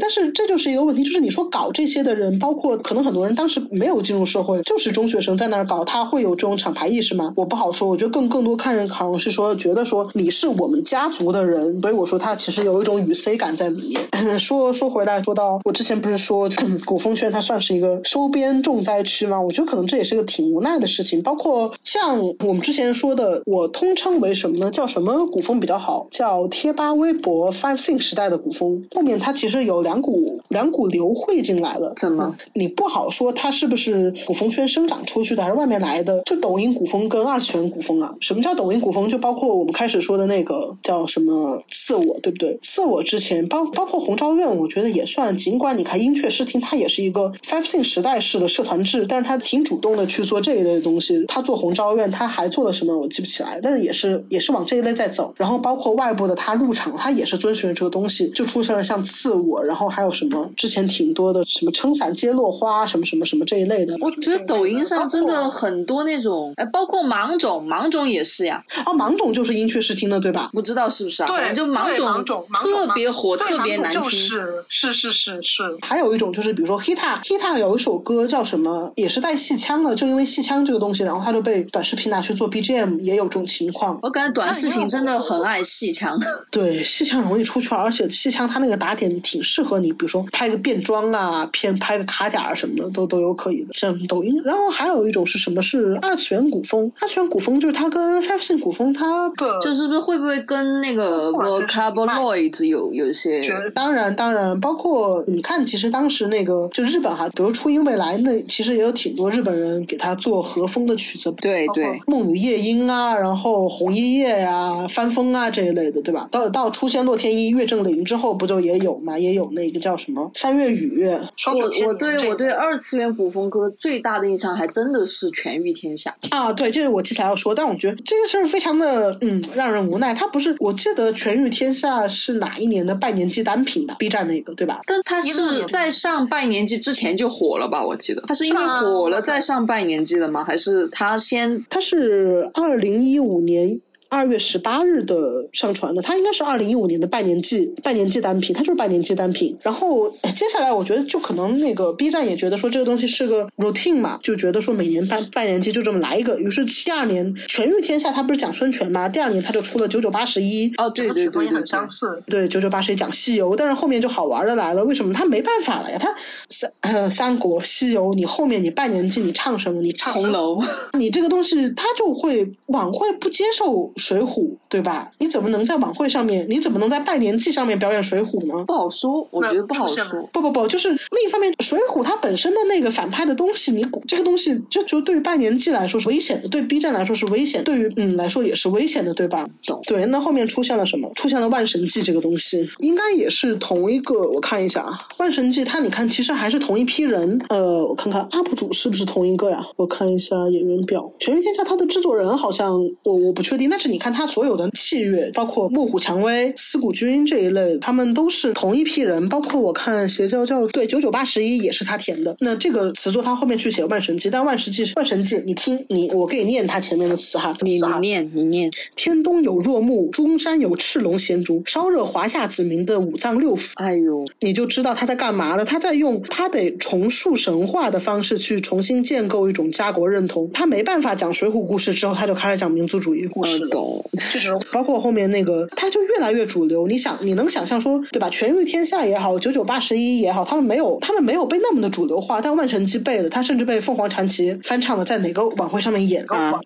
[SPEAKER 2] 但是这就是一个问题，就是你说搞这些的人，包括可能很多人当时没有进入社会，就是中学生在那儿搞，他会有这种厂牌意识吗？我不好说。我觉得更更多看人好像是说，觉得说你是我们家族的人，所以我说他其实有一种与 C 感在里面。[COUGHS] 说说回来，说到我之前不是说古风圈它算是一个收编重灾区吗？我觉得可能这也是个挺无奈的事情。包括像我们之前说的，我通称为什么呢？叫什么古风比较好？叫贴吧、微博、Five Sing 时代的古风。后面它其实有两。两股两股流汇进来了，
[SPEAKER 3] 怎么？
[SPEAKER 2] 你不好说它是不是古风圈生长出去的，还是外面来的？就抖音古风跟二次元古风啊？什么叫抖音古风？就包括我们开始说的那个叫什么次我，对不对？次我之前包包括红昭院，我觉得也算。尽管你看音阙诗听，它也是一个 Five Sing 时代式的社团制，但是它挺主动的去做这一类的东西。他做红昭院，他还做了什么？我记不起来，但是也是也是往这一类在走。然后包括外部的他入场，他也是遵循这个东西，就出现了像次我，然后。还有什么？之前挺多的，什么撑伞接落花，什么什么什么这一类的。
[SPEAKER 3] 我觉得抖音上真的很多那种，哎，包括芒种，芒种也是呀。
[SPEAKER 2] 哦，芒种就是音雀视听的，对吧？
[SPEAKER 3] 不知道是不是啊？
[SPEAKER 4] 对，
[SPEAKER 3] 就芒种特别火，特别难听。
[SPEAKER 4] 是是是是是。
[SPEAKER 2] 还有一种就是，比如说 Hita，Hita 有一首歌叫什么，也是带戏腔的，就因为戏腔这个东西，然后他就被短视频拿去做 BGM，也有这种情况。
[SPEAKER 3] 我感觉短视频真的很爱戏腔。[LAUGHS]
[SPEAKER 2] 对，戏腔容易出圈，而且戏腔它那个打点挺适合。你比如说拍个变装啊，片拍个卡点啊什么的都都有可以的，像抖音。然后还有一种是什么？是二次元古风。二次元古风就是它跟 fashion 古风，它
[SPEAKER 3] 就是不是会不会跟那个 Vocabloid 有有一些？
[SPEAKER 2] 当然当然，包括你看，其实当时那个就日本哈，比如初音未来，那其实也有挺多日本人给他做和风的曲子。
[SPEAKER 3] 对对，
[SPEAKER 2] 梦雨夜莺啊，然后红衣夜呀，翻风啊这一类的，对吧？到到出现洛天依、月正林之后，不就也有嘛？也有那。那个叫什么三月雨？
[SPEAKER 3] 我我对我对二次元古风歌最大的印象还真的是《全域天下》
[SPEAKER 2] 啊！对，这个我接下来要说，但我觉得这个事儿非常的嗯让人无奈。他不是，我记得《全域天下》是哪一年的拜年季单品吧？B 站那个对吧？
[SPEAKER 3] 但他是在上拜年季之前就火了吧？我记得他是因为火了再上拜年季的吗？还是他先？
[SPEAKER 2] 他是二零一五年。二月十八日的上传的，它应该是二零一五年的拜年季拜年季单品，它就是拜年季单品。然后接下来，我觉得就可能那个 B 站也觉得说这个东西是个 routine 嘛，就觉得说每年拜拜年季就这么来一个。于是第二年《全域天下》它不是讲孙权吗？第二年它就出了九九八十一。
[SPEAKER 3] 哦，对对对，
[SPEAKER 4] 很相似。
[SPEAKER 2] 对，九九八十一讲西游，但是后面就好玩的来了，为什么它没办法了呀？它三三国西游，你后面你拜年季你唱什么？你唱
[SPEAKER 3] 红楼，[LAUGHS]
[SPEAKER 2] 你这个东西它就会晚会不接受。水浒对吧？你怎么能在晚会上面？你怎么能在拜年季上面表演水浒呢？
[SPEAKER 3] 不好说，我觉得不好说。
[SPEAKER 2] 不不不，就是另一方面，水浒它本身的那个反派的东西，你这个东西就就对于拜年季来说是危险的，对 B 站来说是危险，对于嗯来说也是危险的，对吧？对，那后面出现了什么？出现了万神记这个东西，应该也是同一个。我看一下啊，万神记它你看其实还是同一批人。呃，我看看 UP 主是不是同一个呀？我看一下演员表，全民天下它的制作人好像我我不确定，但是。你看他所有的器乐，包括木虎蔷薇、思古君这一类，他们都是同一批人。包括我看邪教教对九九八十一也是他填的。那这个词作他后面去写万神记，但万神记万神记，你听你我给你念他前面的词哈，
[SPEAKER 3] 你念你念。
[SPEAKER 2] 天东有若木，中山有赤龙衔珠，烧热华夏子民的五脏六腑。
[SPEAKER 3] 哎呦，
[SPEAKER 2] 你就知道他在干嘛了。他在用他得重塑神话的方式去重新建构一种家国认同。他没办法讲水浒故事之后，他就开始讲民族主义故事。
[SPEAKER 3] 懂，
[SPEAKER 2] 就 [LAUGHS] 是包括后面那个，他就越来越主流。你想，你能想象说，对吧？全域天下也好，九九八十一也好，他们没有，他们没有被那么的主流化。但万圣节背了，他甚至被凤凰传奇翻唱了，在哪个晚会上面演。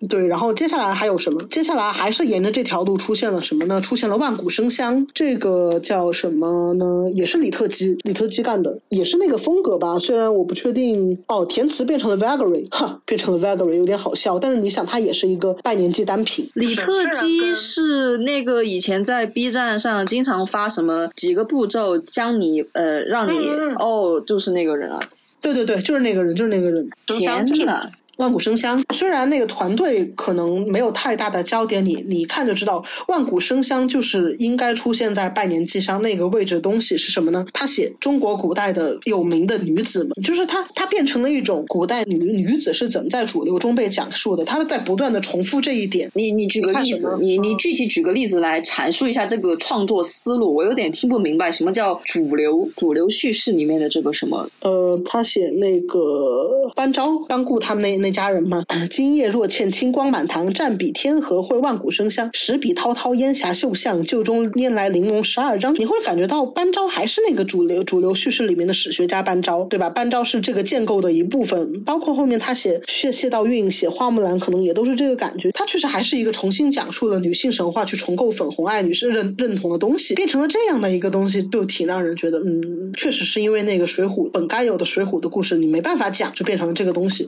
[SPEAKER 2] 对，然后接下来还有什么？接下来还是沿着这条路出现了什么呢？出现了万古生香，这个叫什么呢？也是李特基，李特基干的，也是那个风格吧。虽然我不确定。哦，填词变成了 Vagary，哈，变成了 Vagary，有点好笑。但是你想，它也是一个拜年季单品。
[SPEAKER 3] 李特基是那个以前在 B 站上经常发什么几个步骤将你呃让你哦，就是那个人啊。
[SPEAKER 2] 对对对，就是那个人，就是那个人。
[SPEAKER 3] 天呐！
[SPEAKER 2] 万古生香，虽然那个团队可能没有太大的焦点，你你一看就知道，万古生香就是应该出现在拜年季上那个位置的东西是什么呢？他写中国古代的有名的女子们，就是他他变成了一种古代女女子是怎么在主流中被讲述的，他们在不断的重复这一点。
[SPEAKER 3] 你你举个例子，你你具体举个例子来阐述一下这个创作思路，我有点听不明白，什么叫主流主流叙事里面的这个什么？
[SPEAKER 2] 呃，他写那个班昭、班固他们那。那家人嘛，[COUGHS] 今夜若欠清光满堂，战比天河会万古生香，十笔滔滔烟霞秀相，旧中拈来玲珑十二章。你会感觉到班昭还是那个主流主流叙事里面的史学家班昭，对吧？班昭是这个建构的一部分，包括后面他写谢谢道韫、写花木兰，可能也都是这个感觉。他确实还是一个重新讲述了女性神话，去重构粉红爱女士认认同的东西，变成了这样的一个东西，就挺让人觉得，嗯，确实是因为那个水浒本该有的水浒的故事，你没办法讲，就变变成这个东西。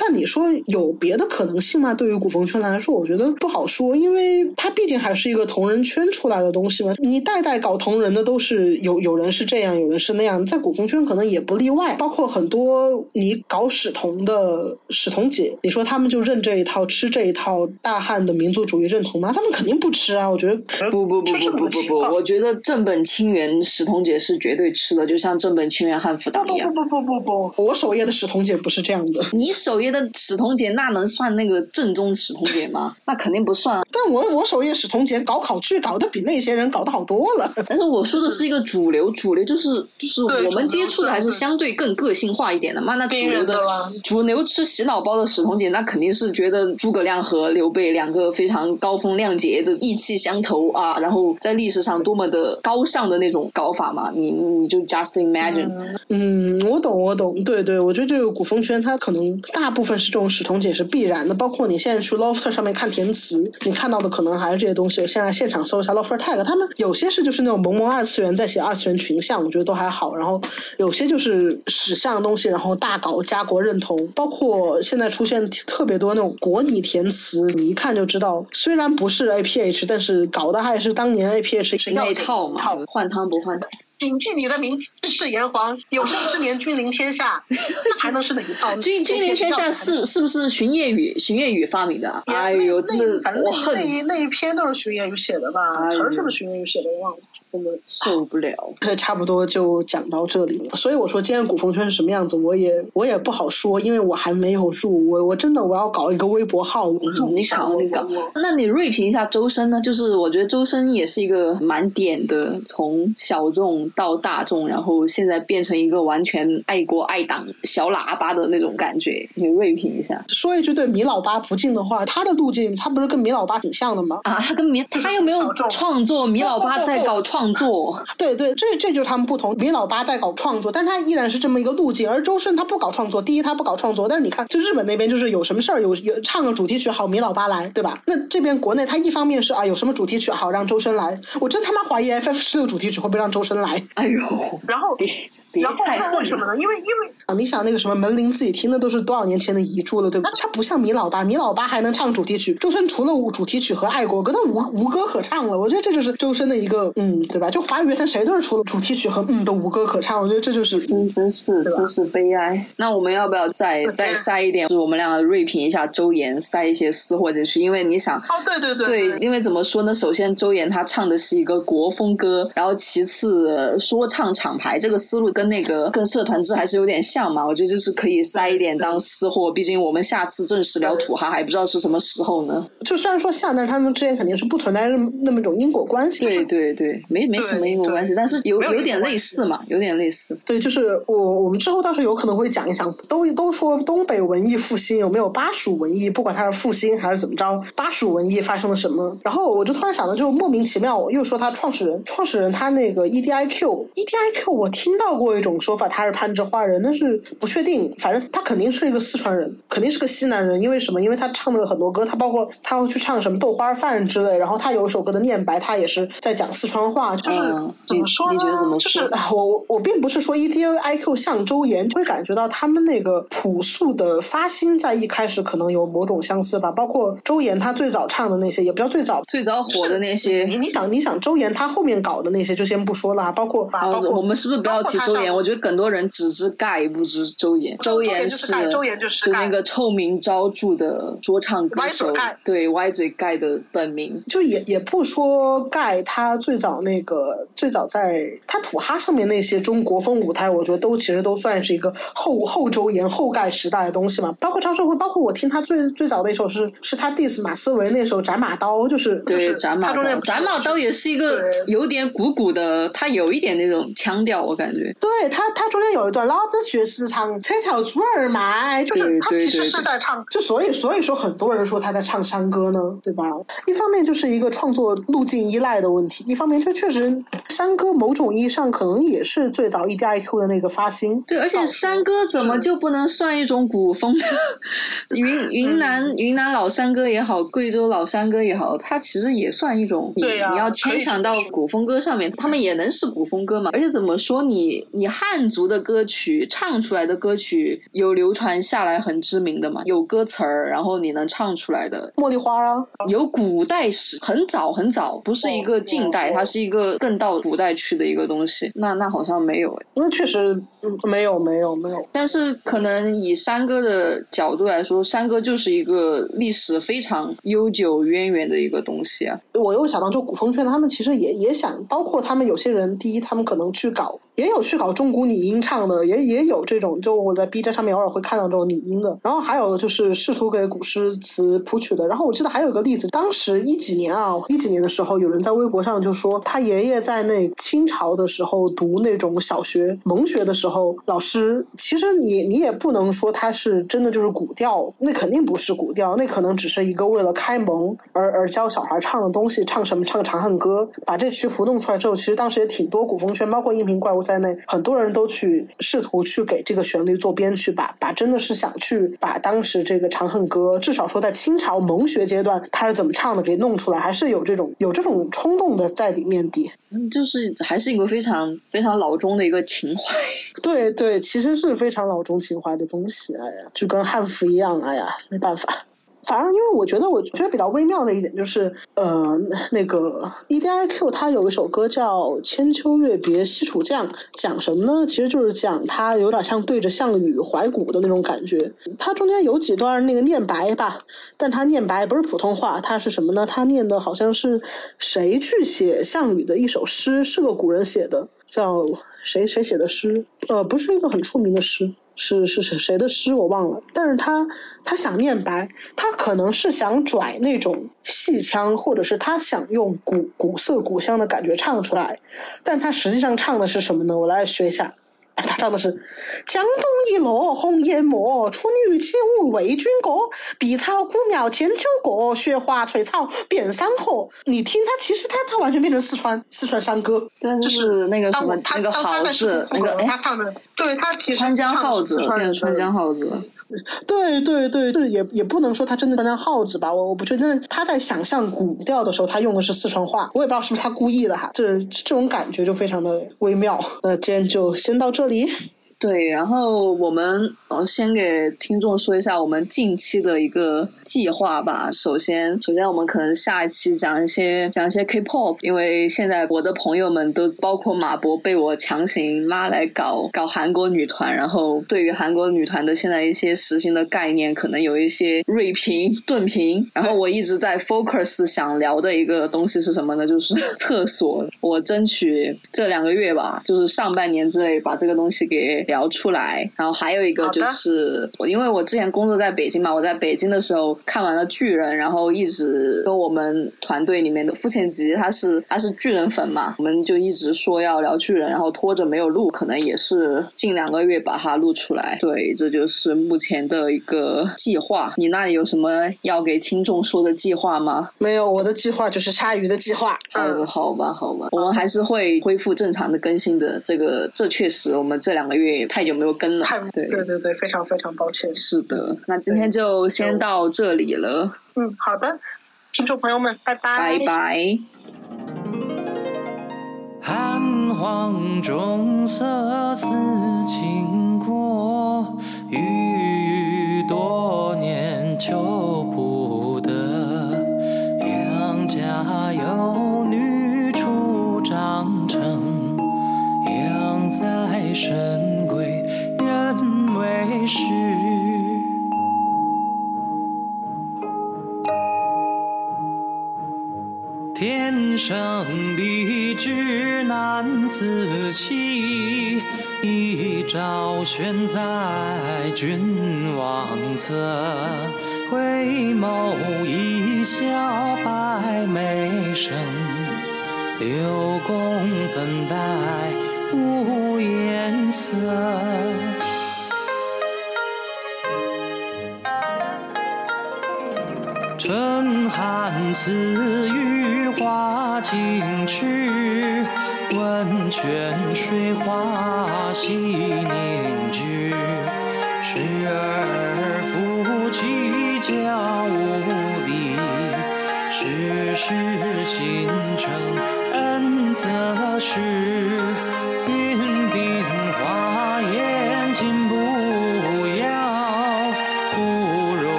[SPEAKER 2] 但你说有别的可能性吗？对于古风圈来说，我觉得不好说，因为它毕竟还是一个同人圈出来的东西嘛。你代代搞同人的都是有有人是这样，有人是那样，在古风圈可能也不例外。包括很多你搞史同的史同姐，你说他们就认这一套，吃这一套大汉的民族主义认同吗？他们肯定不吃啊！我觉得
[SPEAKER 3] 不不不不不不不，我觉得正本清源史同姐是绝对吃的，就像正本清源汉服党一样。
[SPEAKER 2] 不不不不不不，我首页的史同姐不是这样的。
[SPEAKER 3] 你首页。的史同杰那能算那个正宗史同杰吗？那肯定不算。
[SPEAKER 2] 啊但我我首页史同杰搞考据搞得比那些人搞得好多了。[LAUGHS]
[SPEAKER 3] 但是我说的是一个主流，主流就是就是我们接触的还是相对更个性化一点的嘛。那主流的主流吃洗脑包的史同杰，那肯定是觉得诸葛亮和刘备两个非常高风亮节的意气相投啊，然后在历史上多么的高尚的那种搞法嘛。你你就 just imagine。
[SPEAKER 2] 嗯，我懂，对对，我觉得这个古风圈它可能大。部分是这种史同解是必然的，包括你现在去 Lofter 上面看填词，你看到的可能还是这些东西。现在现场搜一下 Lofter tag，他们有些是就是那种萌萌二次元在写二次元群像，我觉得都还好。然后有些就是史像的东西，然后大搞家国认同，包括现在出现特别多那种国拟填词，你一看就知道，虽然不是 APH，但是搞的还是当年 APH
[SPEAKER 3] 那一套嘛，换汤不换药。
[SPEAKER 4] 谨记你的名，字是炎黄，[LAUGHS] 有生之年君临天下，那还能是哪一套？[LAUGHS]
[SPEAKER 3] 君君临天下是是不是荀夜雨荀夜雨发明的？哎呦，真的，我恨
[SPEAKER 4] 那一那一篇都是荀夜雨写的吧？词儿是不是荀夜雨写的？我忘了。我们
[SPEAKER 3] 受不了，[LAUGHS]
[SPEAKER 2] 差不多就讲到这里了。所以我说今天古风圈是什么样子，我也我也不好说，因为我还没有入。我我真的我要搞一个微博号，
[SPEAKER 3] 你搞你搞。那你锐评一下周深呢？就是我觉得周深也是一个蛮点的，从小众到大众，然后现在变成一个完全爱国爱党小喇叭的那种感觉。你锐评一下，
[SPEAKER 2] 说一句对米老八不敬的话，他的路径他不是跟米老八挺像的吗？
[SPEAKER 3] 啊，他跟米他又没有创作，米老八在搞创。创作 [LAUGHS]
[SPEAKER 2] 对对，这这就是他们不同。米老八在搞创作，但他依然是这么一个路径。而周深他不搞创作，第一他不搞创作，但是你看，就日本那边就是有什么事儿有有唱个主题曲好，米老八来，对吧？那这边国内他一方面是啊有什么主题曲好让周深来，我真他妈怀疑 FF 十六主题曲会不会让周深来？
[SPEAKER 3] 哎呦，
[SPEAKER 4] 然后
[SPEAKER 3] 别太
[SPEAKER 4] 恨。为什么呢？因为因为
[SPEAKER 2] 啊，你想那个什么门铃自己听的都是多少年前的遗著了，对吧？他不像米老八，米老八还能唱主题曲，周深除了主题曲和爱国歌，他无无歌可唱了。我觉得这就是周深的一个嗯，对吧？就华语乐坛谁都是除了主题曲和嗯都无歌可唱。我觉得这就是
[SPEAKER 3] 真真是真是悲哀。那我们要不要再再塞一点？就是我们两个锐评一下周岩，塞一些私货进去。因为你想，
[SPEAKER 4] 哦，对对
[SPEAKER 3] 对，
[SPEAKER 4] 对，
[SPEAKER 3] 因为怎么说呢？首先，周岩他唱的是一个国风歌，然后其次，说唱厂牌这个思路跟那个跟社团制还是有点像嘛。我觉得就是可以塞一点当私货，毕竟我们下次正式聊土哈还不知道是什么时候呢。
[SPEAKER 2] 就虽然说像，但是他们之间肯定是不存在那么一种因果关系。
[SPEAKER 3] 对对对，没没什么因果关系，但是有有点类似嘛，有点类似。
[SPEAKER 2] 对，就是我我们之后倒是有可能会讲一讲，都都说东北文艺复兴有没有巴蜀文艺，不管它是复兴还是怎么着，巴蜀文艺发生了什么？然后我就突然想到，就莫名其妙又说他创始人，创始人他那个 E D I Q E D I Q，我听到过一种说法，他是攀枝花人，但是不确定。反正他肯定是一个四川人，肯定是个西南人，因为什么？因为他唱的很多歌，他包括他会去唱什么豆花饭之类，然后他有一首歌的念白，他也是在讲四川话。
[SPEAKER 3] 嗯，
[SPEAKER 4] 怎么说？
[SPEAKER 3] 你觉得怎么说？
[SPEAKER 2] 我我我并不是说 E D I Q 像周岩，会感觉到他们那个朴素的发心在一开始可能有某种相似吧。包括周岩他最早唱的那些，也不叫最早，
[SPEAKER 3] 最早火的那些。
[SPEAKER 2] 你你想你想周岩他后面搞的那些就先不说了，包括包括
[SPEAKER 3] 我们是不是不要提周岩？我觉得很多人只知盖不知周岩。
[SPEAKER 4] 周
[SPEAKER 3] 岩是
[SPEAKER 4] 周岩就是
[SPEAKER 3] 就那个臭名昭著的说唱歌手，对歪嘴盖的本名。
[SPEAKER 2] 就也也不说盖他最早那个最早在他土哈上面那些中国风舞台，我觉得都其实都算是一个后后周岩后盖时代的东西嘛。包括张社会，包括我听他最最早的一首是是他 diss 马思唯那首斩马刀，就是
[SPEAKER 3] 对斩马刀，斩马刀也是一个有点鼓鼓的，他有一点那种腔调，我感觉。
[SPEAKER 2] 对他他中间有一段老子去市场扯条猪儿卖，就是
[SPEAKER 4] 他其实是在唱，
[SPEAKER 2] 就所以所以说很多人说他在唱山歌呢，对吧？一方面就是一个创作路径依赖的问题，一方面就确实山歌某种意义上可能也是最早 E D I Q 的那个发心。
[SPEAKER 3] 对，而且山歌怎么就不能算一种古风？[LAUGHS] [LAUGHS] 云云南云南老山歌也好，贵州老山歌也好，它其实也算一种。你你要牵强到古风歌上面，他们也能是古风歌嘛？而且怎么说，你你汉族的歌曲唱出来的歌曲有流传下来很知名的嘛？有歌词儿，然后你能唱出来的
[SPEAKER 2] 茉莉花啊，
[SPEAKER 3] 有古代史，很早很早，不是一个近代，它是一个更到古代去的一个东西。那那好像没有哎，
[SPEAKER 2] 那确实没有没有没有。
[SPEAKER 3] 但是可能以山歌的角度来说，山歌就是一个历史非常悠久渊源的一个东西啊。
[SPEAKER 2] 我又想到，就古风圈，他们其实也也想，包括他们有些人，第一，他们可能去搞，也有去搞中古拟音唱的，也也有这种，就我在 B 站上面偶尔会看到这种拟音的。然后还有就是试图给古诗词谱曲的。然后我记得还有一个例子，当时一几年啊，一几年的时候，有人在微博上就说，他爷爷在那清朝的时候读那种小学蒙学的时候，老师其实你你也不能说他是真的就是古调，那肯定不是古调，那可能只是一个为了开蒙而而教小孩唱的东西，唱什么唱个《长恨歌》，把这曲谱弄出来之后，其实当时也挺多古风圈，包括音频怪物在内，很多人都去试图去给这个旋律做编曲，把把真的是想去把当时这个《长恨歌》，至少说在清朝蒙学阶段他是怎么唱的给弄出来，还是有这种有这种冲动的在里面的。
[SPEAKER 3] 嗯，就是还是一个非常非常老中的一个情怀。
[SPEAKER 2] 对对，其实是非常老中情怀的东西。哎呀，就跟汉服一样。哎呀，没办法。反正因为我觉得，我觉得比较微妙的一点就是，呃，那个 E D I Q 它有一首歌叫《千秋月别西楚将》，讲什么呢？其实就是讲他有点像对着项羽怀古的那种感觉。它中间有几段那个念白吧，但他念白不是普通话，他是什么呢？他念的好像是谁去写项羽的一首诗，是个古人写的，叫谁谁写的诗？呃，不是一个很出名的诗。是是谁谁的诗我忘了，但是他他想念白，他可能是想拽那种戏腔，或者是他想用古古色古香的感觉唱出来，但他实际上唱的是什么呢？我来学一下。他唱的是“江东一落红颜没，处女起舞为君歌。碧草古庙千秋过，雪花翠草遍山河。”你听他，其实他他完全变成四川四川山歌，
[SPEAKER 3] 就是那个什么那个号子，那个
[SPEAKER 4] 他唱的，对他其实
[SPEAKER 3] 川江号子，变成川江号子。[LAUGHS]
[SPEAKER 2] 对对对，就是也也不能说他真的扮成耗子吧，我我不确定。他在想象古调的时候，他用的是四川话，我也不知道是不是他故意的哈，就是这种感觉就非常的微妙。那今天就先到这里。
[SPEAKER 3] 对，然后我们我先给听众说一下我们近期的一个计划吧。首先，首先我们可能下一期讲一些讲一些 K-pop，因为现在我的朋友们都包括马博被我强行拉来搞搞韩国女团，然后对于韩国女团的现在一些实行的概念，可能有一些锐评钝评。然后我一直在 focus 想聊的一个东西是什么呢？就是 [LAUGHS] 厕所。我争取这两个月吧，就是上半年之内把这个东西给。聊出来，然后还有一个就是我，因为我之前工作在北京嘛，我在北京的时候看完了巨人，然后一直跟我们团队里面的付倩吉，他是他是巨人粉嘛，我们就一直说要聊巨人，然后拖着没有录，可能也是近两个月把它录出来。对，这就是目前的一个计划。你那里有什么要给听众说的计划吗？
[SPEAKER 2] 没有，我的计划就是鲨鱼的计划。
[SPEAKER 3] 嗯，好吧，好吧，我们还是会恢复正常的更新的。这个这确实，我们这两个月。太久没有更了，
[SPEAKER 4] 对对对对，非常非常抱歉。
[SPEAKER 3] 是的，那今天就先到这里了。
[SPEAKER 4] 嗯，好的，听众朋友们，拜
[SPEAKER 3] 拜，拜拜。
[SPEAKER 6] 寒黄中色似倾国，郁郁多年求不得。杨家有女初长成，养在为。是天生丽质难自弃，一朝选在君王侧，回眸一笑百媚生，六宫粉黛无颜色。寒赐予花径迟，温泉水花细腻